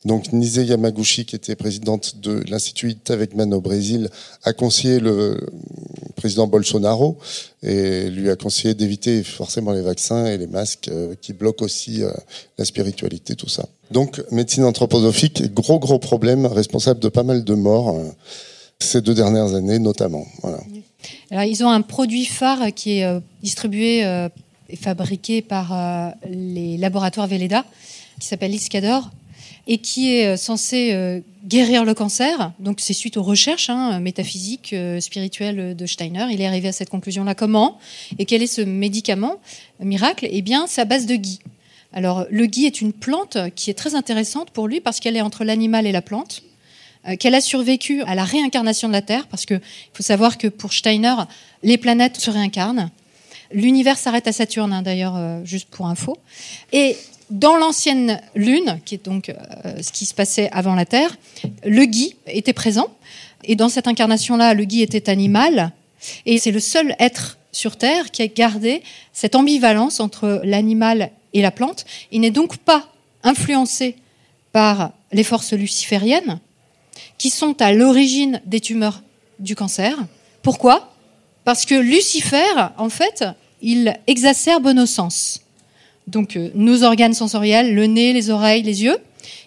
Donc Nise Yamaguchi, qui était présidente de l'Institut Ita Wegman au Brésil, a conseillé le président Bolsonaro et lui a conseillé d'éviter forcément les vaccins et les masques euh, qui bloquent aussi euh, la spiritualité, tout ça. Donc médecine anthroposophique, gros gros problème, responsable de pas mal de morts euh, ces deux dernières années notamment. Alors, ils ont un produit phare qui est euh, distribué euh, et fabriqué par euh, les laboratoires Velleda, qui s'appelle l'Iscador, et qui est censé guérir le cancer. Donc, c'est suite aux recherches hein, métaphysiques, spirituelles de Steiner. Il est arrivé à cette conclusion-là. Comment Et quel est ce médicament miracle? Eh bien, à base de gui. Alors, le gui est une plante qui est très intéressante pour lui parce qu'elle est entre l'animal et la plante. Euh, qu'elle a survécu à la réincarnation de la Terre, parce qu'il faut savoir que pour Steiner, les planètes se réincarnent. L'univers s'arrête à Saturne, hein, d'ailleurs, euh, juste pour info. Et dans l'ancienne Lune, qui est donc euh, ce qui se passait avant la Terre, le Guy était présent. Et dans cette incarnation-là, le Guy était animal. Et c'est le seul être sur Terre qui a gardé cette ambivalence entre l'animal et la plante. Il n'est donc pas influencé par les forces lucifériennes, qui sont à l'origine des tumeurs du cancer. Pourquoi? Parce que Lucifer, en fait, il exacerbe nos sens. Donc euh, nos organes sensoriels, le nez, les oreilles, les yeux.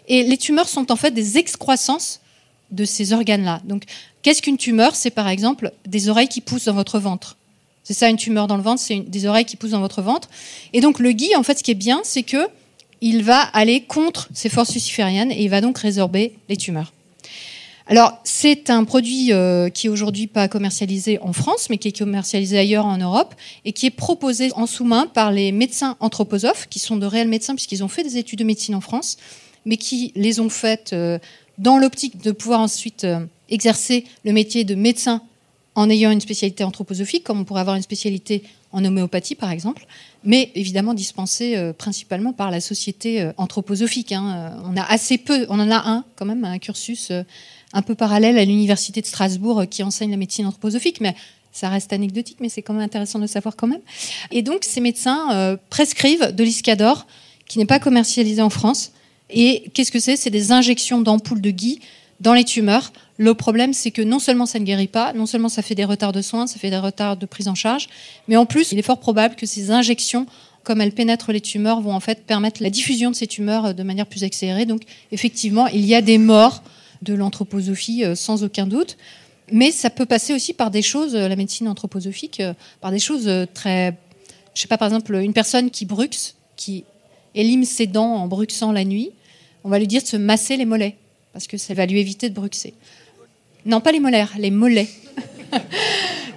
Et les tumeurs sont en fait des excroissances de ces organes-là. Donc qu'est-ce qu'une tumeur? C'est par exemple des oreilles qui poussent dans votre ventre. C'est ça une tumeur dans le ventre, c'est des oreilles qui poussent dans votre ventre. Et donc le gui, en fait, ce qui est bien, c'est que il va aller contre ces forces lucifériennes et il va donc résorber les tumeurs. Alors, c'est un produit euh, qui est aujourd'hui pas commercialisé en France, mais qui est commercialisé ailleurs en Europe et qui est proposé en sous-main par les médecins anthroposophes, qui sont de réels médecins puisqu'ils ont fait des études de médecine en France, mais qui les ont faites euh, dans l'optique de pouvoir ensuite euh, exercer le métier de médecin en ayant une spécialité anthroposophique, comme on pourrait avoir une spécialité en homéopathie, par exemple, mais évidemment dispensée principalement par la société anthroposophique. Hein. On a assez peu, on en a un quand même, un cursus un peu parallèle à l'université de Strasbourg euh, qui enseigne la médecine anthroposophique, mais ça reste anecdotique, mais c'est quand même intéressant de savoir quand même. Et donc, ces médecins euh, prescrivent de l'iscador, qui n'est pas commercialisé en France. Et qu'est-ce que c'est? C'est des injections d'ampoules de gui dans les tumeurs. Le problème, c'est que non seulement ça ne guérit pas, non seulement ça fait des retards de soins, ça fait des retards de prise en charge, mais en plus, il est fort probable que ces injections, comme elles pénètrent les tumeurs, vont en fait permettre la diffusion de ces tumeurs euh, de manière plus accélérée. Donc, effectivement, il y a des morts de l'anthroposophie euh, sans aucun doute. Mais ça peut passer aussi par des choses, euh, la médecine anthroposophique, euh, par des choses très. Je sais pas, par exemple, une personne qui bruxe, qui élime ses dents en bruxant la nuit, on va lui dire de se masser les mollets, parce que ça va lui éviter de bruxer. Non, pas les molaires, les mollets.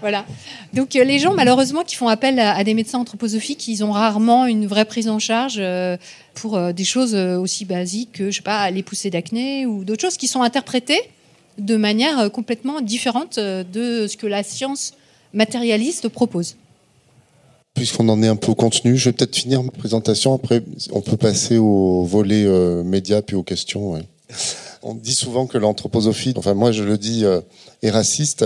voilà. Donc les gens, malheureusement, qui font appel à, des médecins anthroposophiques, ils ont rarement une vraie prise en charge pour euh, des choses euh, aussi basiques que, je sais pas, les poussées d'acné ou d'autres choses qui sont interprétées de manière euh, complètement différente de ce que la science matérialiste propose. Puisqu'on en est un peu au contenu, je vais peut-être finir ma présentation. Après, on peut passer au volet médias puis aux questions. On dit souvent que l'anthroposophie, enfin moi je le dis, est raciste.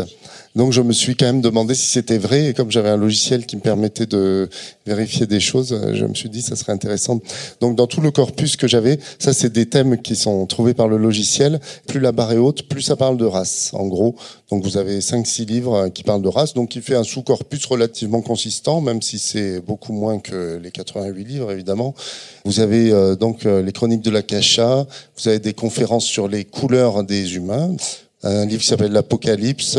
Donc je me suis quand même demandé si c'était vrai et comme j'avais un logiciel qui me permettait de vérifier des choses, euh, je me suis dit ça serait intéressant. Donc dans tout le corpus que j'avais, ça c'est des thèmes qui sont trouvés par le logiciel. Plus la barre est haute, plus ça parle de race, en gros. Donc vous avez 5-6 livres euh, qui parlent de race, donc qui fait un sous-corpus relativement consistant, même si c'est beaucoup moins que les 88 livres évidemment. Vous avez euh, donc les chroniques de la Cacha, vous avez des conférences sur les couleurs des humains un livre qui s'appelle l'Apocalypse,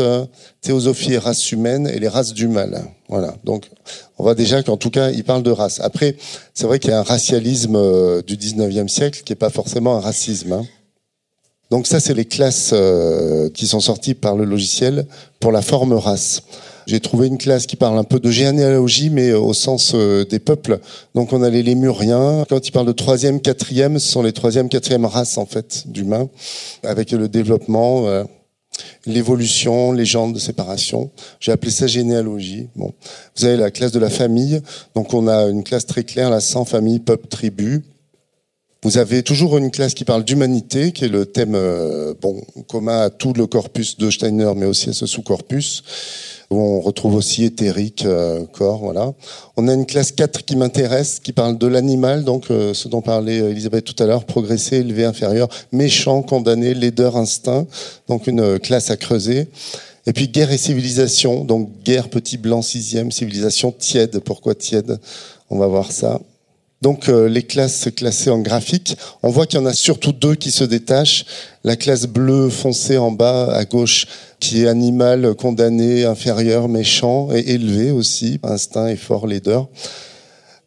Théosophie et race humaine et les races du mal. Voilà. Donc, on voit déjà qu'en tout cas, il parle de race. Après, c'est vrai qu'il y a un racialisme euh, du 19e siècle qui n'est pas forcément un racisme. Hein. Donc ça, c'est les classes euh, qui sont sorties par le logiciel pour la forme race. J'ai trouvé une classe qui parle un peu de généalogie, mais au sens euh, des peuples. Donc on a les lémuriens. Quand il parle de troisième, quatrième, ce sont les troisième, quatrième races en fait d'humains, avec le développement. L'évolution, les genres de séparation. J'ai appelé ça généalogie. Vous avez la classe de la famille. Donc on a une classe très claire, la 100 famille, peuple, tribu. Vous avez toujours une classe qui parle d'humanité, qui est le thème euh, bon commun à tout le corpus de Steiner, mais aussi à ce sous-corpus on retrouve aussi éthérique, euh, corps, voilà. On a une classe 4 qui m'intéresse, qui parle de l'animal, donc euh, ce dont parlait Elisabeth tout à l'heure, progresser, élevé, inférieur, méchant, condamné, laideur, instinct, donc une classe à creuser. Et puis guerre et civilisation, donc guerre petit blanc sixième, civilisation tiède. Pourquoi tiède? On va voir ça. Donc euh, les classes classées en graphique, on voit qu'il y en a surtout deux qui se détachent. La classe bleue foncée en bas à gauche, qui est animal, condamné, inférieur, méchant et élevé aussi, instinct et fort leader.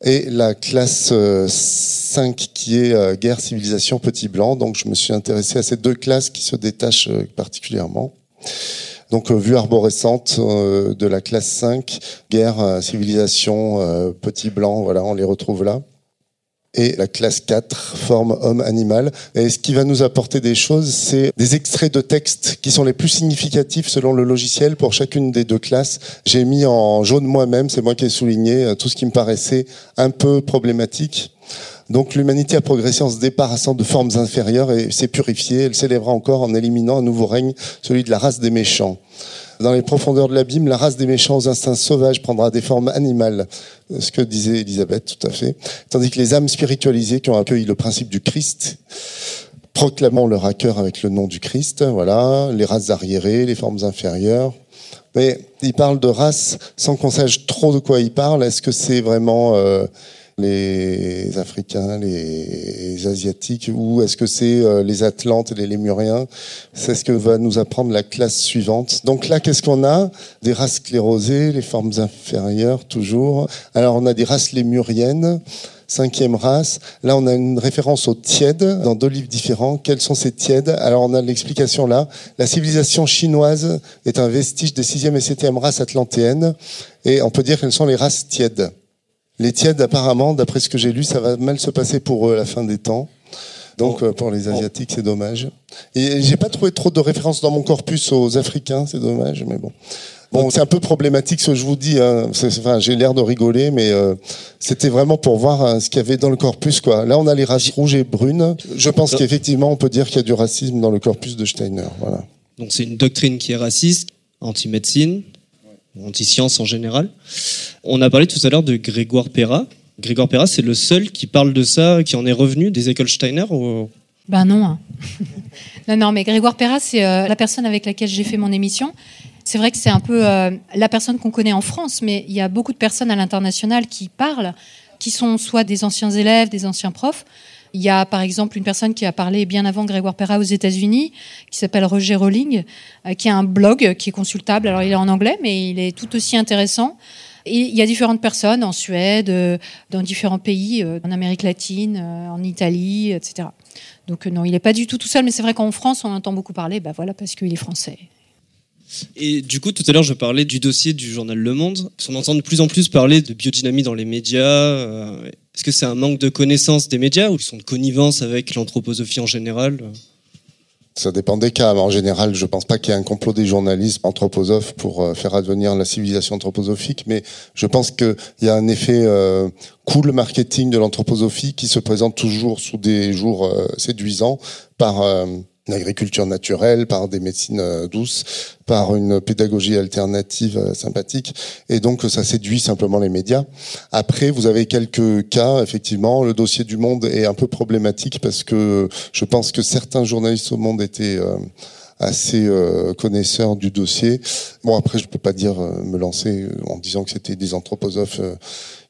Et la classe 5 euh, qui est euh, guerre, civilisation, petit blanc. Donc je me suis intéressé à ces deux classes qui se détachent particulièrement. Donc vue arborescente de la classe 5, guerre, civilisation, petit blanc, voilà, on les retrouve là et la classe 4, forme homme-animal. Et ce qui va nous apporter des choses, c'est des extraits de texte qui sont les plus significatifs selon le logiciel pour chacune des deux classes. J'ai mis en jaune moi-même, c'est moi qui ai souligné euh, tout ce qui me paraissait un peu problématique. Donc l'humanité a progressé en se débarrassant de formes inférieures et s'est purifiée. Elle s'élèvera encore en éliminant un nouveau règne, celui de la race des méchants. Dans les profondeurs de l'abîme, la race des méchants aux instincts sauvages prendra des formes animales, ce que disait Elisabeth tout à fait, tandis que les âmes spiritualisées qui ont accueilli le principe du Christ, proclamant leur accueil avec le nom du Christ, voilà, les races arriérées, les formes inférieures. Mais il parle de race sans qu'on sache trop de quoi il parle. Est-ce que c'est vraiment euh, les Africains, les Asiatiques, ou est-ce que c'est euh, les Atlantes et les Lémuriens? C'est ce que va nous apprendre la classe suivante. Donc là, qu'est-ce qu'on a? Des races sclérosées, les formes inférieures, toujours. Alors on a des races lémuriennes, cinquième race. Là, on a une référence aux tièdes dans deux livres différents. Quels sont ces tièdes? Alors on a l'explication là. La civilisation chinoise est un vestige des sixième et septième races atlantéennes, et on peut dire qu'elles sont les races tièdes. Les tièdes, apparemment, d'après ce que j'ai lu, ça va mal se passer pour eux à la fin des temps. Donc euh, pour les Asiatiques, c'est dommage. Et j'ai pas trouvé trop de références dans mon corpus aux Africains, c'est dommage, mais bon. Bon, c'est un peu problématique ce que je vous dis. Hein. Enfin, j'ai l'air de rigoler, mais euh, c'était vraiment pour voir hein, ce qu'il y avait dans le corpus. Quoi. Là, on a les races rouges et brunes. Je pense qu'effectivement, on peut dire qu'il y a du racisme dans le corpus de Steiner. Voilà. Donc c'est une doctrine qui est raciste, anti-médecine, anti-science en général. On a parlé tout à l'heure de Grégoire Perra. Grégoire Perra, c'est le seul qui parle de ça, qui en est revenu des écoles Steiner. Ben non. Hein. non, non, mais Grégoire Perra, c'est euh, la personne avec laquelle j'ai fait mon émission. C'est vrai que c'est un peu euh, la personne qu'on connaît en France, mais il y a beaucoup de personnes à l'international qui parlent, qui sont soit des anciens élèves, des anciens profs, il y a par exemple une personne qui a parlé bien avant Grégoire Perra aux États-Unis, qui s'appelle Roger Rowling, euh, qui a un blog qui est consultable. Alors il est en anglais, mais il est tout aussi intéressant. Et il y a différentes personnes en Suède, euh, dans différents pays, euh, en Amérique latine, en Italie, etc. Donc non, il n'est pas du tout tout seul, mais c'est vrai qu'en France, on entend beaucoup parler, bah voilà, parce qu'il est français. Et du coup, tout à l'heure, je parlais du dossier du journal Le Monde. On entend de plus en plus parler de biodynamie dans les médias. Est-ce que c'est un manque de connaissance des médias ou ils sont de connivence avec l'anthroposophie en général? Ça dépend des cas. En général, je ne pense pas qu'il y ait un complot des journalistes anthroposophes pour euh, faire advenir la civilisation anthroposophique, mais je pense qu'il y a un effet euh, cool marketing de l'anthroposophie qui se présente toujours sous des jours euh, séduisants par une agriculture naturelle, par des médecines euh, douces, par une pédagogie alternative euh, sympathique. Et donc, ça séduit simplement les médias. Après, vous avez quelques cas, effectivement. Le dossier du Monde est un peu problématique parce que je pense que certains journalistes au Monde étaient euh, assez connaisseurs du dossier. Bon, après, je peux pas dire me lancer en disant que c'était des anthroposophes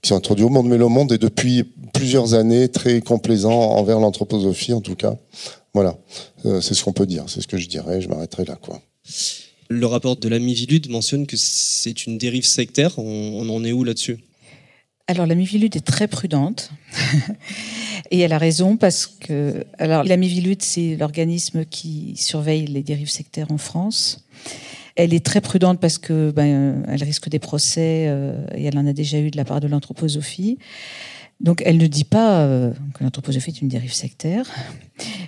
qui sont introduits au monde, mais le monde est depuis plusieurs années très complaisant envers l'anthroposophie, en tout cas. Voilà, euh, c'est ce qu'on peut dire, c'est ce que je dirais, je m'arrêterai là. quoi. Le rapport de la Mivilude mentionne que c'est une dérive sectaire, on, en est où là-dessus? Alors la Mivilude est très prudente et elle a raison parce que alors la Mivilude c'est l'organisme qui surveille les dérives sectaires en France. Elle est très prudente parce que ben, elle risque des procès euh, et elle en a déjà eu de la part de l'anthroposophie. Donc elle ne dit pas euh, que l'anthroposophie est une dérive sectaire,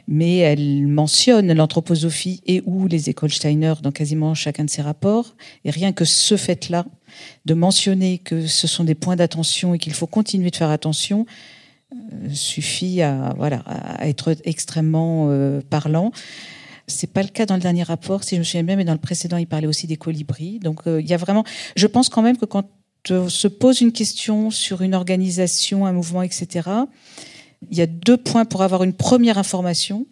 mais elle mentionne l'anthroposophie et ou les écoles Steiner dans quasiment chacun de ses rapports. Et rien que ce fait-là, de mentionner que ce sont des points d'attention et qu'il faut continuer de faire attention, euh, suffit à, voilà, à être extrêmement euh, parlant. C'est pas le cas dans le dernier rapport, si je me souviens bien, mais dans le précédent, il parlait aussi des colibris. Donc, il y a vraiment. Je pense quand même que quand se pose une question sur une organisation, un mouvement, etc., il y a deux points pour avoir une première information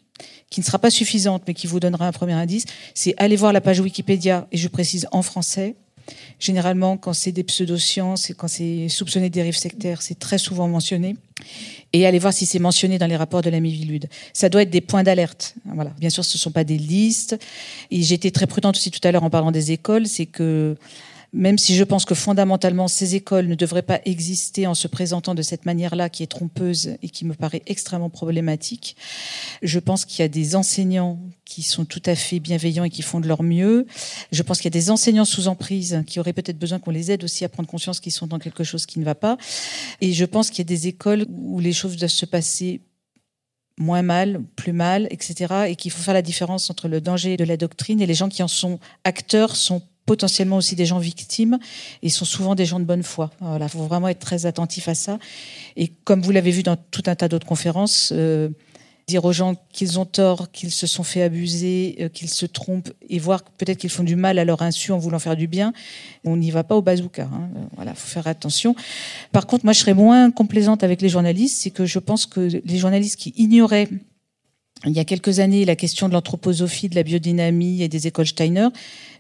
qui ne sera pas suffisante, mais qui vous donnera un premier indice. C'est aller voir la page Wikipédia, et je précise en français. Généralement, quand c'est des pseudosciences et quand c'est soupçonné de dérives sectaires, c'est très souvent mentionné. Et aller voir si c'est mentionné dans les rapports de la Mivilude. Ça doit être des points d'alerte. Voilà. Bien sûr, ce ne sont pas des listes. Et j'étais très prudente aussi tout à l'heure en parlant des écoles, c'est que même si je pense que fondamentalement ces écoles ne devraient pas exister en se présentant de cette manière-là qui est trompeuse et qui me paraît extrêmement problématique. Je pense qu'il y a des enseignants qui sont tout à fait bienveillants et qui font de leur mieux. Je pense qu'il y a des enseignants sous emprise qui auraient peut-être besoin qu'on les aide aussi à prendre conscience qu'ils sont dans quelque chose qui ne va pas. Et je pense qu'il y a des écoles où les choses doivent se passer moins mal, plus mal, etc. Et qu'il faut faire la différence entre le danger de la doctrine et les gens qui en sont acteurs sont potentiellement aussi des gens victimes et sont souvent des gens de bonne foi. Voilà, il faut vraiment être très attentif à ça. Et comme vous l'avez vu dans tout un tas d'autres conférences, euh, dire aux gens qu'ils ont tort, qu'ils se sont fait abuser, euh, qu'ils se trompent et voir peut-être qu'ils font du mal à leur insu en voulant faire du bien, on n'y va pas au bazooka. Hein. Voilà, faut faire attention. Par contre, moi, je serais moins complaisante avec les journalistes, c'est que je pense que les journalistes qui ignoraient il y a quelques années la question de l'anthroposophie, de la biodynamie et des écoles Steiner,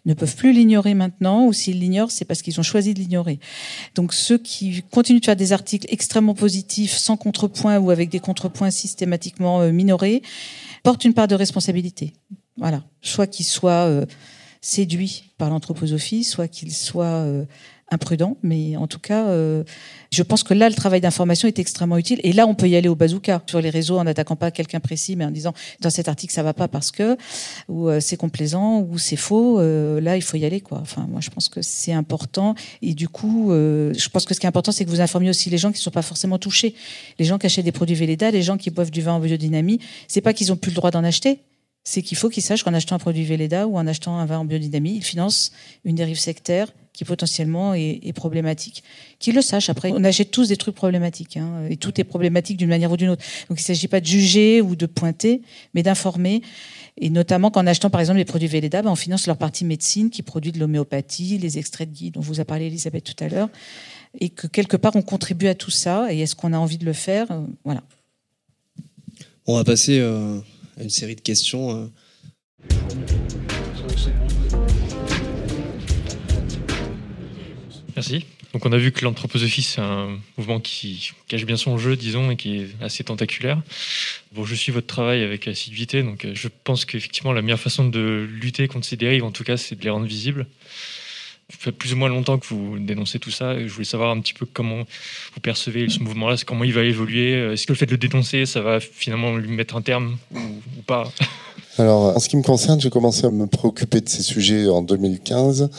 ne peuvent plus l'ignorer maintenant, ou s'ils l'ignorent, c'est parce qu'ils ont choisi de l'ignorer. Donc ceux qui continuent de faire des articles extrêmement positifs, sans contrepoint ou avec des contrepoints systématiquement euh, minorés, portent une part de responsabilité. Voilà. Soit qu'ils soient euh, séduits par l'anthroposophie, soit qu'ils soient euh, imprudent, mais en tout cas, euh, je pense que là, le travail d'information est extrêmement utile. Et là, on peut y aller au bazooka sur les réseaux en n'attaquant pas quelqu'un précis, mais en disant dans cet article ça va pas parce que ou euh, c'est complaisant ou c'est faux. Euh, là, il faut y aller quoi. Enfin, moi, je pense que c'est important. Et du coup, je pense que ce qui est important, c'est que vous informiez aussi les gens qui ne sont pas forcément touchés, les gens qui achètent des produits Véleda, les gens qui boivent du vin en biodynamie. C'est pas qu'ils ont plus le droit d'en acheter, c'est qu'il faut qu'ils sachent qu'en achetant un produit Véleda ou en achetant un vin en biodynamie, ils financent une dérive sectaire qui potentiellement est, problématique. Qu'ils le sachent. Après, on achète tous des trucs problématiques, hein, et tout est problématique d'une manière ou d'une autre. Donc il ne s'agit pas de juger ou de pointer, mais d'informer. Et notamment qu'en achetant par exemple les produits Véleda, ben, on finance leur partie médecine qui produit de l'homéopathie, les extraits de guide dont vous a parlé Elisabeth tout à l'heure, et que quelque part on contribue à tout ça. Et est-ce qu'on a envie de le faire Voilà. On va passer euh, à une série de questions. Euh. Merci. Donc on a vu que l'anthroposophie, c'est un mouvement qui cache bien son jeu, disons, et qui est assez tentaculaire. Bon, je suis votre travail avec assiduité, donc euh, je pense qu'effectivement la meilleure façon de lutter contre ces dérives, en tout cas, c'est de les rendre visibles. Ça fait plus ou moins longtemps que vous dénoncez tout ça. Je voulais savoir un petit peu comment vous percevez ce mouvement-là, comment il va évoluer. Est-ce que le fait de le dénoncer, ça va finalement lui mettre un terme ou pas? Alors, en ce qui me concerne, j'ai commencé à me préoccuper de ces sujets en 2015.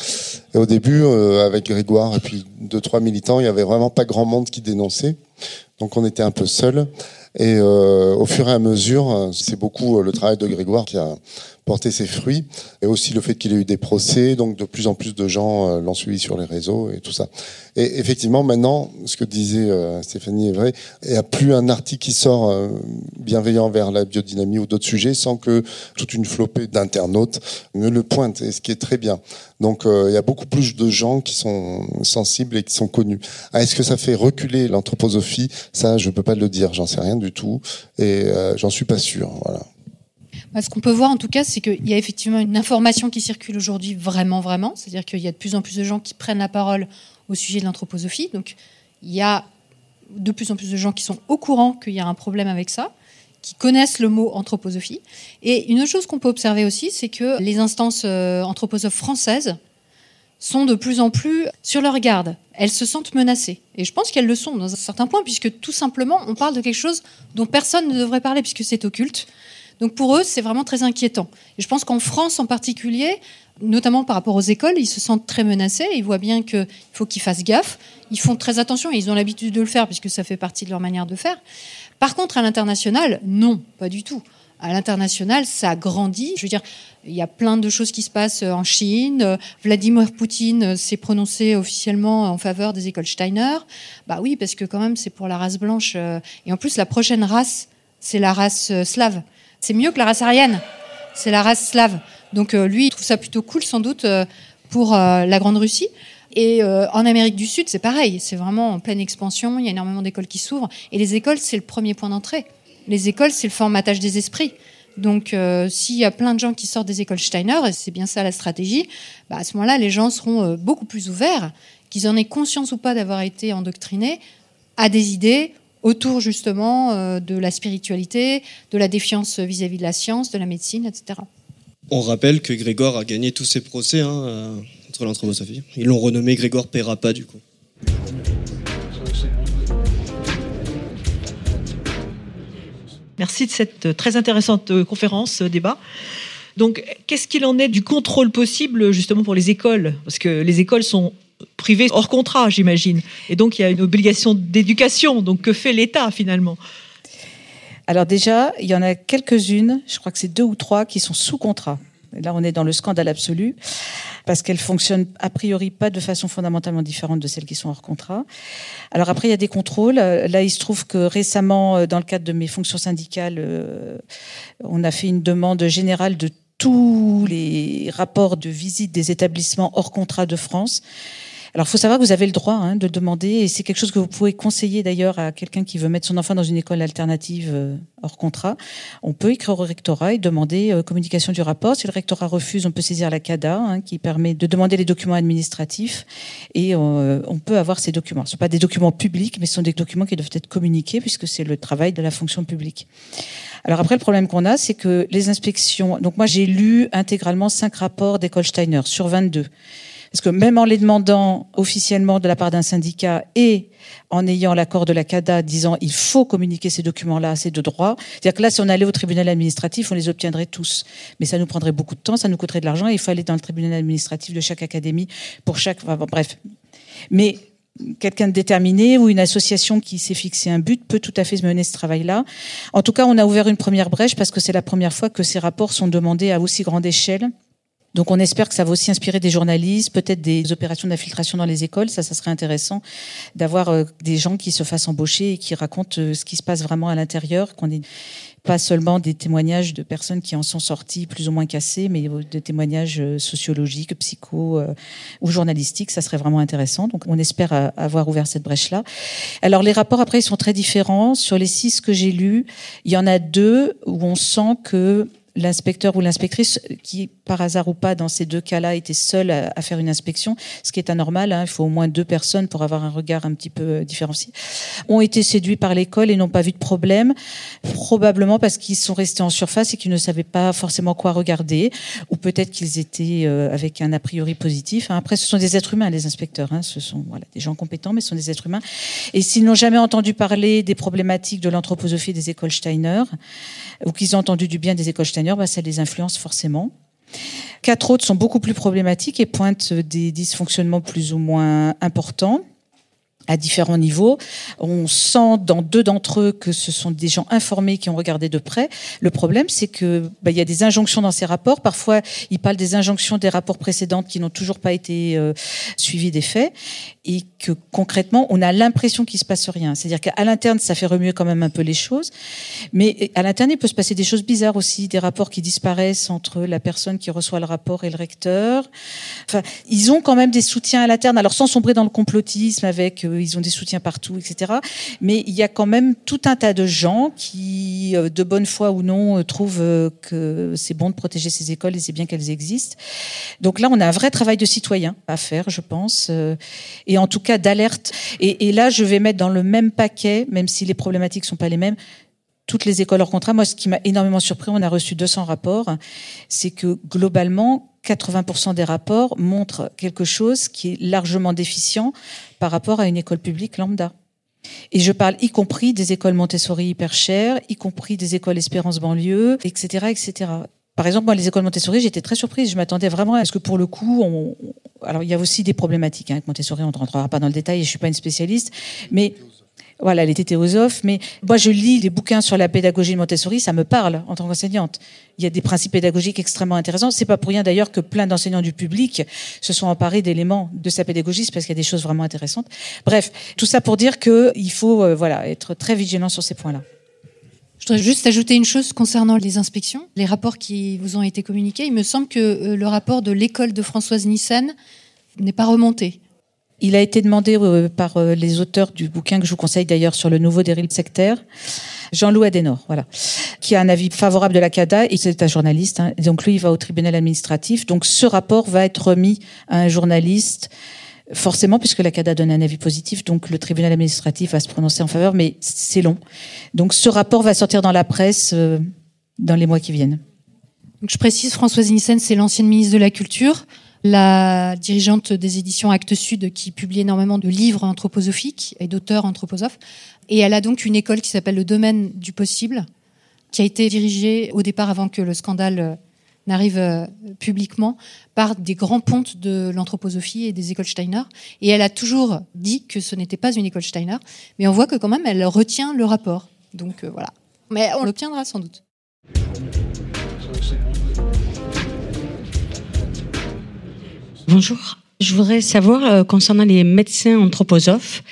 Et au début, euh, avec Grégoire et puis deux, trois militants, il y avait vraiment pas grand monde qui dénonçait. Donc, on était un peu seuls. Et euh, au fur et à mesure, c'est beaucoup euh, le travail de Grégoire qui a porté ses fruits, et aussi le fait qu'il ait eu des procès, donc de plus en plus de gens euh, l'ont suivi sur les réseaux et tout ça. Et effectivement, maintenant, ce que disait euh, Stéphanie est vrai, il n'y a plus un article qui sort euh, bienveillant vers la biodynamie ou d'autres sujets sans que toute une flopée d'internautes ne le pointe, et ce qui est très bien. Donc il y a beaucoup plus de gens qui sont sensibles et qui sont connus. Ah, Est-ce que ça fait reculer l'anthroposophie? Ça, je peux pas le dire, j'en sais rien du tout, et j'en suis pas sûr. Voilà. Bah, ce qu'on peut voir en tout cas, c'est qu'il y a effectivement une information qui circule aujourd'hui vraiment, vraiment. C'est-à-dire qu'il y a de plus en plus de gens qui prennent la parole au sujet de l'anthroposophie. Donc il y a de plus en plus de gens qui sont au courant qu'il y a un problème avec ça, qui connaissent le mot anthroposophie. Et une autre chose qu'on peut observer aussi, c'est que les instances euh, anthroposophes françaises sont de plus en plus sur leur garde. Elles se sentent menacées. Et je pense qu'elles le sont dans un certain point, puisque tout simplement, on parle de quelque chose dont personne ne devrait parler, puisque c'est occulte. Donc pour eux, c'est vraiment très inquiétant. Et je pense qu'en France en particulier, notamment par rapport aux écoles, ils se sentent très menacés. Ils voient bien qu'il faut qu'ils fassent gaffe. Ils font très attention et ils ont l'habitude de le faire puisque ça fait partie de leur manière de faire. Par contre, à l'international, non, pas du tout. À l'international, ça grandit. Je veux dire, il y a plein de choses qui se passent en Chine. Vladimir Poutine s'est prononcé officiellement en faveur des écoles Steiner. Bah oui, parce que quand même, c'est pour la race blanche. Et en plus, la prochaine race, c'est la race slave. C'est mieux que la race aryenne. C'est la race slave. Donc euh, lui, il trouve ça plutôt cool sans doute euh, pour euh, la Grande Russie. Et en Amérique du Sud, c'est pareil. C'est vraiment en pleine expansion. Il y a énormément d'écoles qui s'ouvrent. Et les écoles, c'est le premier point d'entrée. Les écoles, c'est le formatage des esprits. Donc, s'il y a plein de gens qui sortent des écoles Steiner, et c'est bien ça la stratégie, bah, à ce moment-là, les gens seront beaucoup plus ouverts, qu'ils en aient conscience ou pas d'avoir été endoctrinés à des idées autour justement de la spiritualité, de la défiance vis à -vis de la science, de la médecine, etc. On rappelle que Grégor a gagné tous ses procès hein, euh, contre l'anthroposophie. Ils l'ont renommé Grégor Perapa du coup. Merci de cette très intéressante euh, conférence, euh, débat. Donc, qu'est-ce qu'il en est du contrôle possible justement pour les écoles? Parce que les écoles sont privées hors contrat, j'imagine. Et donc, il y a une obligation d'éducation. Donc, que fait l'État finalement? Alors déjà, il y en a quelques-unes, je crois que c'est deux ou trois, qui sont sous contrat. là, on est dans le scandale absolu, parce qu'elles fonctionnent a priori pas de façon fondamentalement différente de celles qui sont hors contrat. Alors après, il y a des contrôles. Là, il se trouve que récemment, euh, dans le cadre de mes fonctions syndicales, euh, on a fait une demande générale de tous les rapports de visite des établissements hors contrat de France alors, il faut savoir que vous avez le droit hein, de demander, et c'est quelque chose que vous pouvez conseiller d'ailleurs à quelqu'un qui veut mettre son enfant dans une école alternative euh, hors contrat. On peut écrire au rectorat et demander euh, communication du rapport. Si le rectorat refuse, on peut saisir la CADA, hein, qui permet de demander les documents administratifs, et euh, on peut avoir ces documents. Ce sont pas des documents publics, mais ce sont des documents qui doivent être communiqués, puisque c'est le travail de la fonction publique. Alors après, le problème qu'on a, c'est que les inspections... Donc moi, j'ai lu intégralement cinq rapports d'école Steiner sur 22. Parce que même en les demandant officiellement de la part d'un syndicat et en ayant l'accord de la CADA disant il faut communiquer ces documents-là, c'est de droit. C'est-à-dire que là, si on allait au tribunal administratif, on les obtiendrait tous. Mais ça nous prendrait beaucoup de temps, ça nous coûterait de l'argent et il faut aller dans le tribunal administratif de chaque académie pour chaque. bref. Mais quelqu'un de déterminé ou une association qui s'est fixé un but peut tout à fait mener ce travail-là. En tout cas, on a ouvert une première brèche parce que c'est la première fois que ces rapports sont demandés à aussi grande échelle donc on espère que ça va aussi inspirer des journalistes, peut-être des opérations d'infiltration dans les écoles. Ça, ça serait intéressant d'avoir euh, des gens qui se fassent embaucher et qui racontent euh, ce qui se passe vraiment à l'intérieur, qu'on ait pas seulement des témoignages de personnes qui en sont sorties plus ou moins cassées, mais des témoignages euh, sociologiques, psycho ou journalistiques. Ça serait vraiment intéressant. Donc on espère avoir ouvert cette brèche-là. Alors les rapports après ils sont très différents. Sur les six que j'ai lus, il y en a deux où on sent que l'inspecteur ou l'inspectrice, qui par hasard ou pas dans ces deux cas-là était seul à, faire une inspection, ce qui est anormal, hein, il faut au moins deux personnes pour avoir un regard un petit peu euh, différencié, ont été séduits par l'école et n'ont pas vu de problème, probablement parce qu'ils sont restés en surface et qu'ils ne savaient pas forcément quoi regarder, ou peut-être qu'ils étaient euh, avec un a priori positif. Hein. Après, ce sont des êtres humains, les inspecteurs, hein. ce sont des gens compétents, mais ce sont des êtres humains. Et s'ils n'ont jamais entendu parler des problématiques de l'anthroposophie des écoles Steiner, ou qu'ils ont entendu du bien des écoles Steiner, bah, ça les influence forcément. Quatre autres sont beaucoup plus problématiques et pointent des dysfonctionnements plus ou moins importants à différents niveaux. On sent dans deux d'entre eux que ce sont des gens informés qui ont regardé de près. Le problème, c'est que bah, il y a des injonctions dans ces rapports. Parfois, ils parlent des injonctions des rapports précédents qui n'ont toujours pas été euh, suivis des faits et que concrètement, on a l'impression qu'il se passe rien. C'est-à-dire qu'à l'interne, ça fait remuer quand même un peu les choses, mais à l'interne, il peut se passer des choses bizarres aussi, des rapports qui disparaissent entre la personne qui reçoit le rapport et le recteur. Enfin, ils ont quand même des soutiens à l'interne, alors sans sombrer dans le complotisme avec euh, ils ont des soutiens partout, etc. Mais il y a quand même tout un tas de gens qui, euh, de bonne foi ou non, euh, trouvent que c'est bon de protéger ces écoles et c'est bien qu'elles existent. Donc là, on a un vrai travail de citoyen à faire, je pense et en tout cas d'alerte. Et, là, je vais mettre dans le même paquet, même si les problématiques sont pas les mêmes, toutes les écoles hors contrat. Moi, ce qui m'a énormément surpris, on a reçu 200 rapports, c'est que globalement, 80% des rapports montrent quelque chose qui est largement déficient par rapport à une école publique lambda. Et je parle y compris des écoles Montessori hyper chères, y compris des écoles Espérance banlieue, etc., etc. Par exemple, moi, les écoles Montessori, j'étais très surprise. Je m'attendais vraiment à ce que, pour le coup, on... alors il y a aussi des problématiques hein, avec Montessori. On ne rentrera pas dans le détail. Et je suis pas une spécialiste, mais voilà, elle était théosophe, mais moi je lis des bouquins sur la pédagogie de Montessori, ça me parle en tant qu'enseignante. Il y a des principes pédagogiques extrêmement intéressants. C'est pas pour rien d'ailleurs que plein d'enseignants du public se sont emparés d'éléments de sa pédagogie, parce qu'il y a des choses vraiment intéressantes. Bref, tout ça pour dire qu'il faut euh, voilà être très vigilant sur ces points-là. Je voudrais juste ajouter une chose concernant les inspections, les rapports qui vous ont été communiqués. Il me semble que euh, le rapport de l'école de Françoise Nissen n'est pas remonté. Il a été demandé euh, par euh, les auteurs du bouquin que je vous conseille d'ailleurs sur le nouveau dérive sectaire, Jean-Louis Adenor, voilà, qui a un avis favorable de la CADA et c'est un journaliste. Hein, donc lui, il va au tribunal administratif. Donc ce rapport va être remis à un journaliste, forcément, puisque la CADA donne un avis positif. Donc le tribunal administratif va se prononcer en faveur, mais c'est long. Donc ce rapport va sortir dans la presse euh, dans les mois qui viennent. Donc je précise, Françoise Nissen, c'est l'ancienne ministre de la Culture la dirigeante des éditions Actes Sud qui publie énormément de livres anthroposophiques et d'auteurs anthroposophes. Et elle a donc une école qui s'appelle le Domaine du possible, qui a été dirigée au départ avant que le scandale euh, n'arrive euh, publiquement par des grands pontes de l'anthroposophie et des écoles Steiner. Et elle a toujours dit que ce n'était pas une école Steiner, mais on voit que quand même elle retient le rapport. Donc euh, voilà. Mais on l'obtiendra sans doute. Bonjour. Je voudrais savoir, euh, concernant les médecins anthroposophes,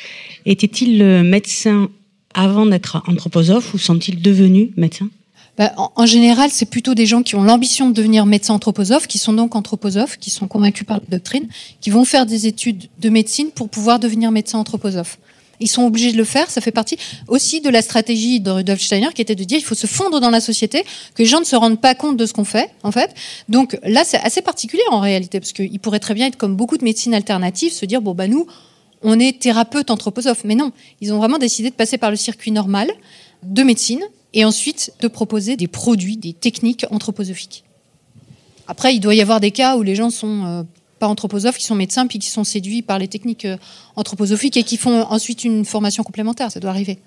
étaient-ils médecins avant d'être anthroposophes ou sont-ils devenus médecins? Bah, en, général, c'est plutôt des gens qui ont l'ambition de devenir médecins anthroposophes, qui sont donc anthroposophes, qui sont convaincus par la doctrine, qui vont faire des études de médecine pour pouvoir devenir médecins anthroposophes. Ils sont obligés de le faire. Ça fait partie aussi de la stratégie de Rudolf Steiner, qui était de dire il faut se fondre dans la société, que les gens ne se rendent pas compte de ce qu'on fait, en fait. Donc là, c'est assez particulier en réalité, parce qu'ils pourraient très bien être comme beaucoup de médecines alternatives, se dire bon bah nous, on est thérapeute anthroposophe, mais non, ils ont vraiment décidé de passer par le circuit normal de médecine et ensuite de proposer des produits, des techniques anthroposophiques. Après, il doit y avoir des cas où les gens sont euh, pas anthroposophes, qui sont médecins, puis qui sont séduits par les techniques euh, anthroposophiques et qui font ensuite une formation complémentaire. Ça doit arriver.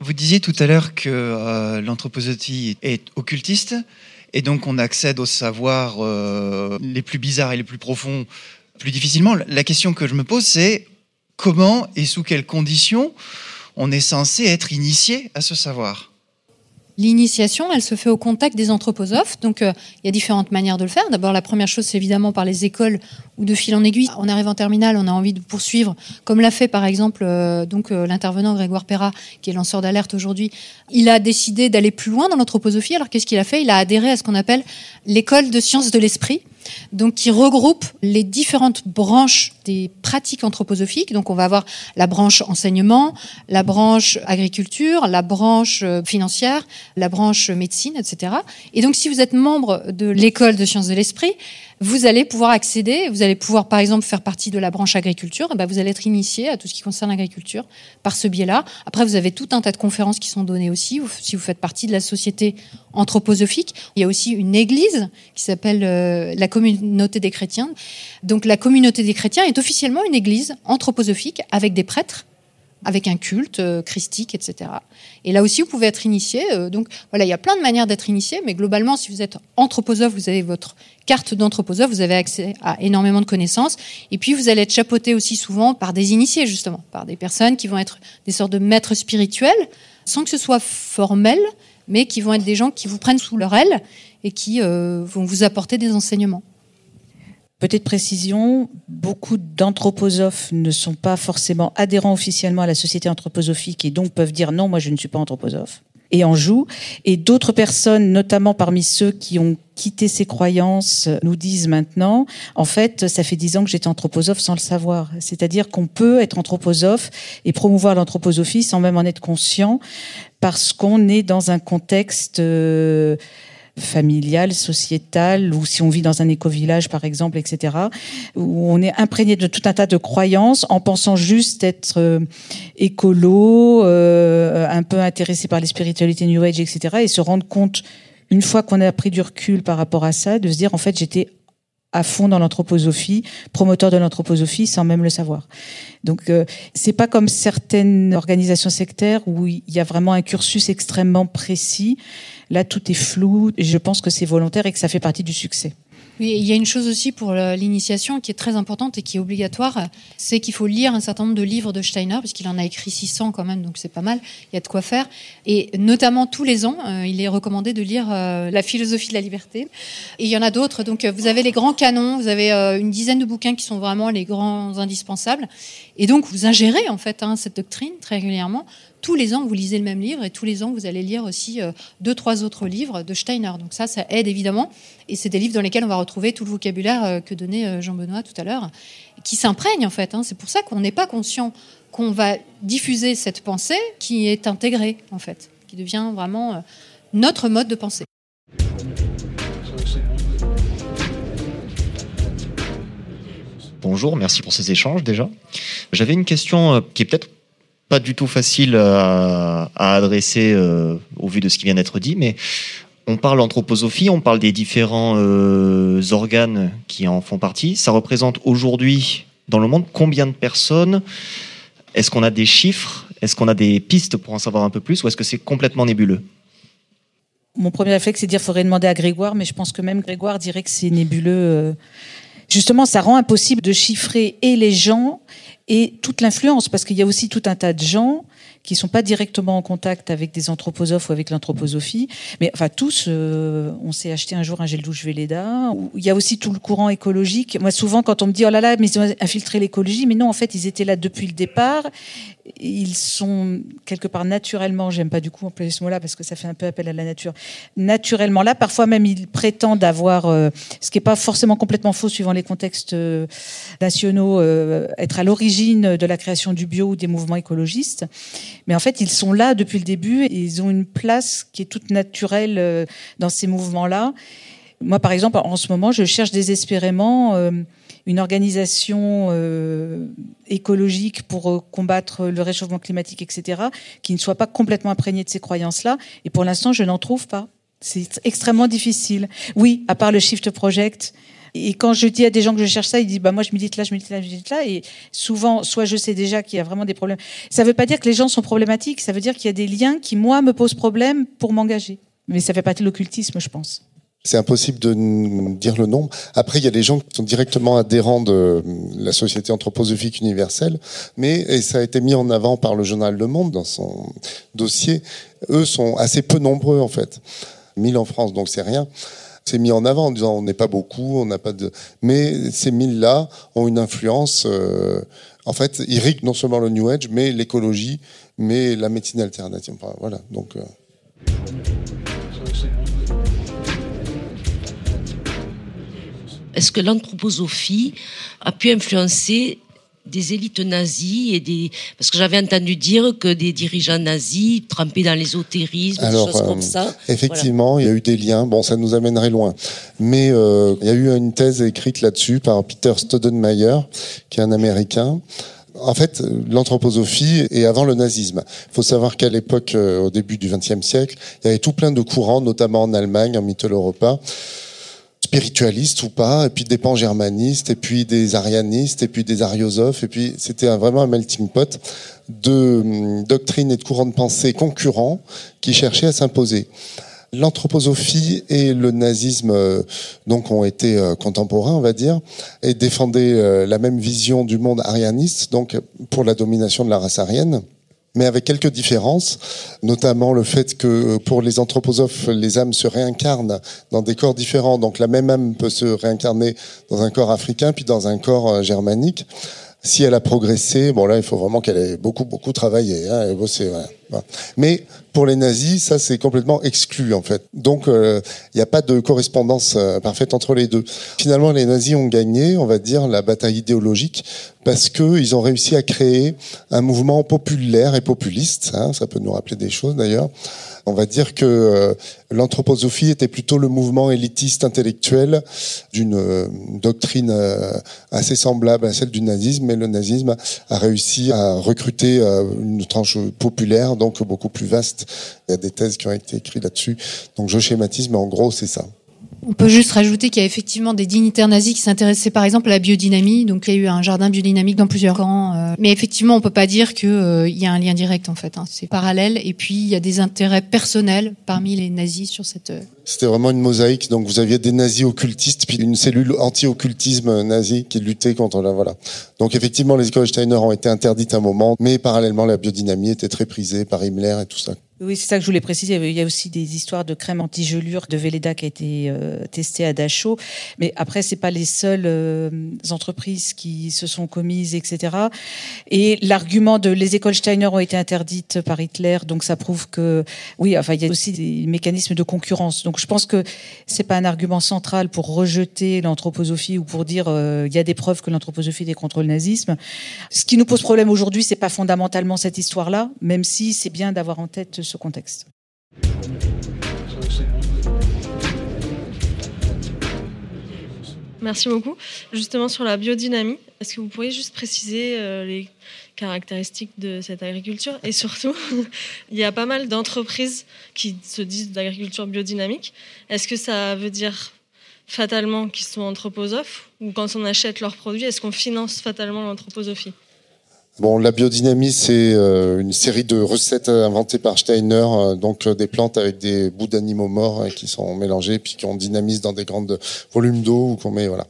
Vous disiez tout à l'heure que euh, l'anthroposophie est occultiste, et donc on accède aux savoirs euh, les plus bizarres et les plus profonds plus difficilement. La question que je me pose, c'est comment et sous quelles conditions on est censé être initié à ce savoir? L'initiation, elle se fait au contact des anthroposophes. Donc, euh, il y a différentes manières de le faire. D'abord, la première chose, c'est évidemment par les écoles ou de fil en aiguille. On arrive en terminale, on a envie de poursuivre, comme l'a fait par exemple euh, donc euh, l'intervenant Grégoire Perra, qui est lanceur d'alerte aujourd'hui. Il a décidé d'aller plus loin dans l'anthroposophie. Alors, qu'est-ce qu'il a fait? Il a adhéré à ce qu'on appelle l'école de sciences de l'esprit donc qui regroupe les différentes branches des pratiques anthroposophiques. Donc on va avoir la branche enseignement, la branche agriculture, la branche euh, financière, la branche médecine, etc. Et donc si vous êtes membre de l'école de sciences de l'esprit, vous allez pouvoir accéder, vous allez pouvoir par exemple faire partie de la branche agriculture, et ben vous allez être initié à tout ce qui concerne l'agriculture par ce biais-là. Après, vous avez tout un tas de conférences qui sont données aussi, si vous faites partie de la société anthroposophique. Il y a aussi une église qui s'appelle euh, la communauté des chrétiens. Donc la communauté des chrétiens est officiellement une église anthroposophique avec des prêtres avec un culte euh, christique, etc. Et là aussi, vous pouvez être initié. Euh, donc voilà, il y a plein de manières d'être initié, mais globalement, si vous êtes anthroposophe, vous avez votre carte d'anthroposophe, vous avez accès à énormément de connaissances. Et puis, vous allez être chapeauté aussi souvent par des initiés, justement, par des personnes qui vont être des sortes de maîtres spirituels, sans que ce soit formel, mais qui vont être des gens qui vous prennent sous leur aile et qui euh, vont vous apporter des enseignements. Petite précision, beaucoup d'anthroposophes ne sont pas forcément adhérents officiellement à la société anthroposophique et donc peuvent dire non, moi je ne suis pas anthroposophe et en jouent. Et d'autres personnes, notamment parmi ceux qui ont quitté ces croyances, nous disent maintenant, en fait, ça fait dix ans que j'étais anthroposophe sans le savoir. C'est-à-dire qu'on peut être anthroposophe et promouvoir l'anthroposophie sans même en être conscient parce qu'on est dans un contexte... Euh, familiale, sociétale, ou si on vit dans un éco-village, par exemple, etc., où on est imprégné de tout un tas de croyances en pensant juste être euh, écolo, euh, un peu intéressé par les spiritualités New Age, etc., et se rendre compte, une fois qu'on a pris du recul par rapport à ça, de se dire, en fait, j'étais à fond dans l'anthroposophie, promoteur de l'anthroposophie sans même le savoir. Donc euh, c'est pas comme certaines organisations sectaires où il y a vraiment un cursus extrêmement précis. Là, tout est flou et je pense que c'est volontaire et que ça fait partie du succès. Oui, il y a une chose aussi pour l'initiation qui est très importante et qui est obligatoire, c'est qu'il faut lire un certain nombre de livres de Steiner, puisqu'il en a écrit 600 quand même, donc c'est pas mal, il y a de quoi faire. Et notamment tous les ans, euh, il est recommandé de lire euh, La philosophie de la liberté. Et il y en a d'autres, donc euh, vous avez les grands canons, vous avez une dizaine de bouquins qui sont vraiment les grands indispensables. Et donc vous ingérez en fait hein, cette doctrine très régulièrement tous les ans, vous lisez le même livre et tous les ans, vous allez lire aussi euh, deux, trois autres livres de Steiner. Donc ça, ça aide évidemment. Et c'est des livres dans lesquels on va retrouver tout le vocabulaire euh, que donnait euh, Jean-Benoît tout à l'heure, qui s'imprègne en fait. Hein. C'est pour ça qu'on n'est pas conscient qu'on va diffuser cette pensée qui est intégrée en fait, qui devient vraiment notre mode de pensée. Bonjour, merci pour ces échanges déjà. J'avais une question qui est peut-être pas du tout facile à, adresser euh, au vu de ce qui vient d'être dit, mais on parle anthroposophie, on parle des différents euh, organes qui en font partie. Ça représente aujourd'hui dans le monde combien de personnes? Est-ce qu'on a des chiffres? Est-ce qu'on a des pistes pour en savoir un peu plus? Ou est-ce que c'est complètement nébuleux? Mon premier réflexe, c'est de dire faudrait demander à Grégoire, mais je pense que même Grégoire dirait que c'est nébuleux. Justement, ça rend impossible de chiffrer et les gens et toute l'influence, parce qu'il y a aussi tout un tas de gens qui sont pas directement en contact avec des anthroposophes ou avec l'anthroposophie, mais enfin tous, euh, on s'est acheté un jour un gel douche Véleda. Il y a aussi tout le courant écologique. Moi, souvent, quand on me dit oh là là, mais ils ont infiltré l'écologie, mais non, en fait, ils étaient là depuis le départ ils sont quelque part naturellement, j'aime pas du coup employer ce mot-là parce que ça fait un peu appel à la nature, naturellement là. Parfois même ils prétendent avoir, euh, ce qui n'est pas forcément complètement faux suivant les contextes euh, nationaux, euh, être à l'origine de la création du bio ou des mouvements écologistes. Mais en fait ils sont là depuis le début et ils ont une place qui est toute naturelle dans ces mouvements-là. Moi par exemple en ce moment je cherche désespérément une organisation euh, écologique pour euh, combattre le réchauffement climatique, etc., qui ne soit pas complètement imprégnée de ces croyances-là. Et pour l'instant, je n'en trouve pas. C'est extrêmement difficile. Oui, à part le Shift Project. Et quand je dis à des gens que je cherche ça, ils disent bah moi je milite là, je milite là, je milite là. Et souvent, soit je sais déjà qu'il y a vraiment des problèmes. Ça ne veut pas dire que les gens sont problématiques. Ça veut dire qu'il y a des liens qui moi me posent problème pour m'engager. Mais ça fait partie de l'occultisme, je pense. C'est impossible de dire le nombre. Après, il y a des gens qui sont directement adhérents de la Société anthroposophique universelle, mais ça a été mis en avant par le journal Le Monde dans son dossier. Eux sont assez peu nombreux en fait, 1000 en France, donc c'est rien. C'est mis en avant en disant on n'est pas beaucoup, on n'a pas de, mais ces 1000 là ont une influence. Euh, en fait, ils riguent non seulement le New Age, mais l'écologie, mais la médecine alternative. Voilà, donc. Euh... Est-ce que l'anthroposophie a pu influencer des élites nazies et des parce que j'avais entendu dire que des dirigeants nazis trempaient dans l'ésotérisme, des choses comme euh, ça. Effectivement, il y a eu des liens. Bon, ça nous amènerait loin, mais euh, il y a eu une thèse écrite là-dessus par Peter Stodenmayer, qui est un Américain. En fait, l'anthroposophie est avant le nazisme. Il faut savoir qu'à l'époque, euh, au début du XXe siècle, il y avait tout plein de courants, notamment en Allemagne, en Mitteleuropa, spiritualistes ou pas, et puis des pan-germanistes, et puis des arianistes, et puis des ariosophes, et puis c'était vraiment un melting pot de hum, doctrines et de courants de pensée concurrents qui cherchaient à s'imposer. L'anthroposophie et le nazisme euh, donc ont été euh, contemporains, on va dire, et défendaient euh, la même vision du monde arianiste, donc pour la domination de la race arienne mais avec quelques différences, notamment le fait que euh, pour les anthroposophes, les âmes se réincarnent dans des corps différents. Donc la même âme peut se réincarner dans un corps africain puis dans un corps euh, germanique. Si elle a progressé, bon là, il faut vraiment qu'elle ait beaucoup, beaucoup travaillé hein, et bossé. Ouais. Mais pour les nazis, ça c'est complètement exclu en fait. Donc euh, il n'y a pas de correspondance parfaite entre les deux. Finalement, les nazis ont gagné, on va dire, la bataille idéologique parce qu'ils ont réussi à créer un mouvement populaire et populiste. Hein, ça peut nous rappeler des choses d'ailleurs. On va dire que euh, l'anthroposophie était plutôt le mouvement élitiste intellectuel d'une euh, doctrine euh, assez semblable à celle du nazisme, mais le nazisme a réussi à recruter une tranche populaire, donc beaucoup plus vaste. Il y a des thèses qui ont été écrites là-dessus. Donc je schématise, mais en gros c'est ça. On peut juste rajouter qu'il y a effectivement des dignitaires nazis qui s'intéressaient par exemple à la biodynamie, donc il y a eu un jardin biodynamique dans plusieurs camps. Euh, mais effectivement, on peut pas dire qu'il euh, y a un lien direct en fait. Hein. C'est parallèle. Et puis il y a des intérêts personnels parmi les nazis sur cette. Euh, C'était vraiment une mosaïque. Donc vous aviez des nazis occultistes, puis une cellule anti-occultisme nazi qui luttait contre la voilà. Donc effectivement, les écoles ont été interdites à un moment, mais parallèlement, la biodynamie était très prisée par Himmler et tout ça. Oui, c'est ça que je voulais préciser. Il y a aussi des histoires de crème anti-gelure de Velleda qui a été euh, testée à Dachau. Mais après, c'est pas les seules euh, entreprises qui se sont commises, etc. Et l'argument de les écoles Steiner ont été interdites par Hitler, donc ça prouve que oui, enfin, il y a aussi des mécanismes de concurrence. Donc je pense que c'est pas un argument central pour rejeter l'anthroposophie ou pour dire euh, il y a des preuves que l'anthroposophie est contre le nazisme. Ce qui nous pose problème aujourd'hui, c'est pas fondamentalement cette histoire-là, même si c'est bien d'avoir en tête contexte. Merci beaucoup. Justement sur la biodynamie, est-ce que vous pourriez juste préciser euh, les caractéristiques de cette agriculture? Et surtout, il y a pas mal d'entreprises qui se disent d'agriculture biodynamique. Est-ce que ça veut dire fatalement qu'ils sont anthroposophes? Ou quand on achète leurs produits, est-ce qu'on finance fatalement l'anthroposophie? Bon, la biodynamie, c'est euh, une série de recettes inventées par Steiner, euh, donc euh, des plantes avec des bouts d'animaux morts qui sont mélangés, puis qu'on dynamise dans des grands volumes d'eau ou qu'on met, voilà.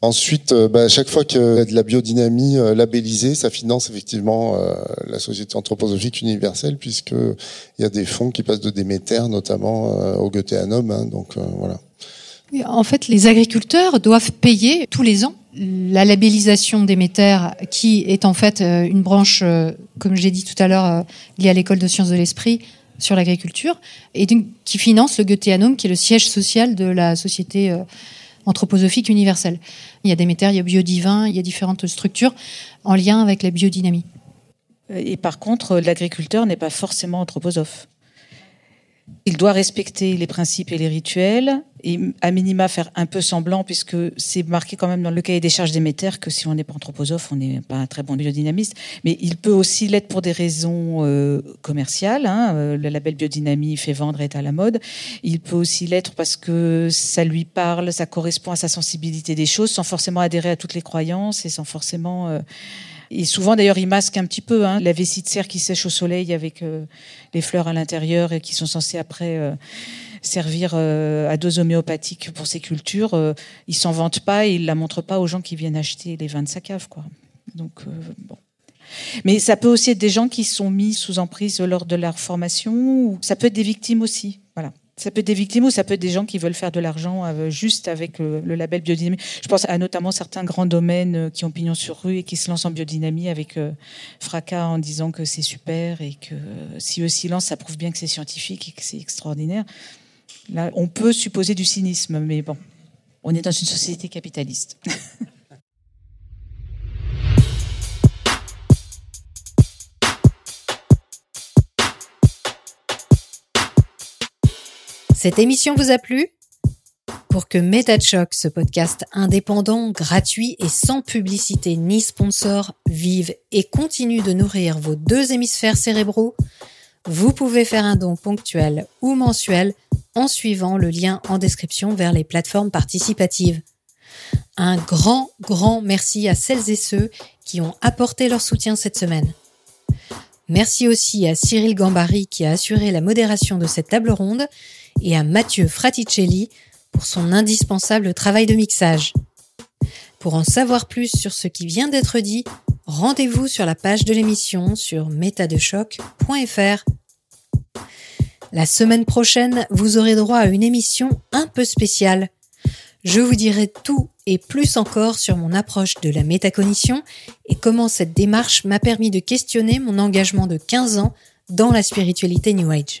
Ensuite, bah, chaque fois qu'il y a de la biodynamie labellisée, ça finance effectivement la Société anthroposophique universelle, puisque il y a des fonds qui passent de Déméter, notamment au Goetheanum. Hein, donc voilà. En fait, les agriculteurs doivent payer tous les ans la labellisation Déméter, qui est en fait euh, une branche, euh, comme j'ai dit tout à l'heure, euh, liée à l'école de sciences de l'esprit sur l'agriculture, et qui finance le Goetheanum, qui est le siège social de la société anthroposophique universelle. Il y a Déméter, il y a Biodivin, il y a différentes structures en lien avec la biodynamie. Et par contre, l'agriculteur n'est pas forcément anthroposophe. Il doit respecter les principes et les rituels, et à minima faire un peu semblant, puisque c'est marqué quand même dans le cahier des charges d'émetteur que si on n'est pas anthroposophe, on n'est pas un très bon biodynamiste. Mais il peut aussi l'être pour des raisons euh, commerciales. Hein. Euh, le label biodynamie fait vendre est à la mode. Il peut aussi l'être parce que ça lui parle, ça correspond à sa sensibilité des choses, sans forcément adhérer à toutes les croyances et sans forcément... Euh, et souvent, d'ailleurs, il masque un petit peu hein, la vessie de serre qui sèche au soleil avec euh, les fleurs à l'intérieur et qui sont censées après euh, servir euh, à dose homéopathique pour ces cultures. il s'en vante pas et il la montre pas aux gens qui viennent acheter les vins de sa cave, quoi. Donc bon. Mais ça peut aussi être des gens qui sont mis sous emprise lors de leur formation, ou ça peut être des victimes aussi. Ça peut être des victimes ou ça peut être des gens qui veulent faire de l'argent euh, juste avec le, label biodynamie. Je pense à notamment certains grands domaines euh, qui ont pignon sur rue et qui se lancent en biodynamie avec euh, fracas en disant que c'est super et que si eux s'y lancent, ça prouve bien que c'est scientifique et que c'est extraordinaire. Là, on peut supposer du cynisme, mais bon, on est dans une société capitaliste. Cette émission vous a plu? Pour que MetaChoc, ce podcast indépendant, gratuit et sans publicité ni sponsor, vive et continue de nourrir vos deux hémisphères cérébraux, vous pouvez faire un don ponctuel ou mensuel en suivant le lien en description vers les plateformes participatives. Un grand, grand merci à celles et ceux qui ont apporté leur soutien cette semaine. Merci aussi à Cyril Gambari qui a assuré la modération de cette table ronde et à Mathieu Fraticelli pour son indispensable travail de mixage. Pour en savoir plus sur ce qui vient d'être dit, rendez-vous sur la page de l'émission sur métadechoc.fr. La semaine prochaine, vous aurez droit à une émission un peu spéciale. Je vous dirai tout et plus encore sur mon approche de la métacognition et comment cette démarche m'a permis de questionner mon engagement de 15 ans dans la spiritualité New Age.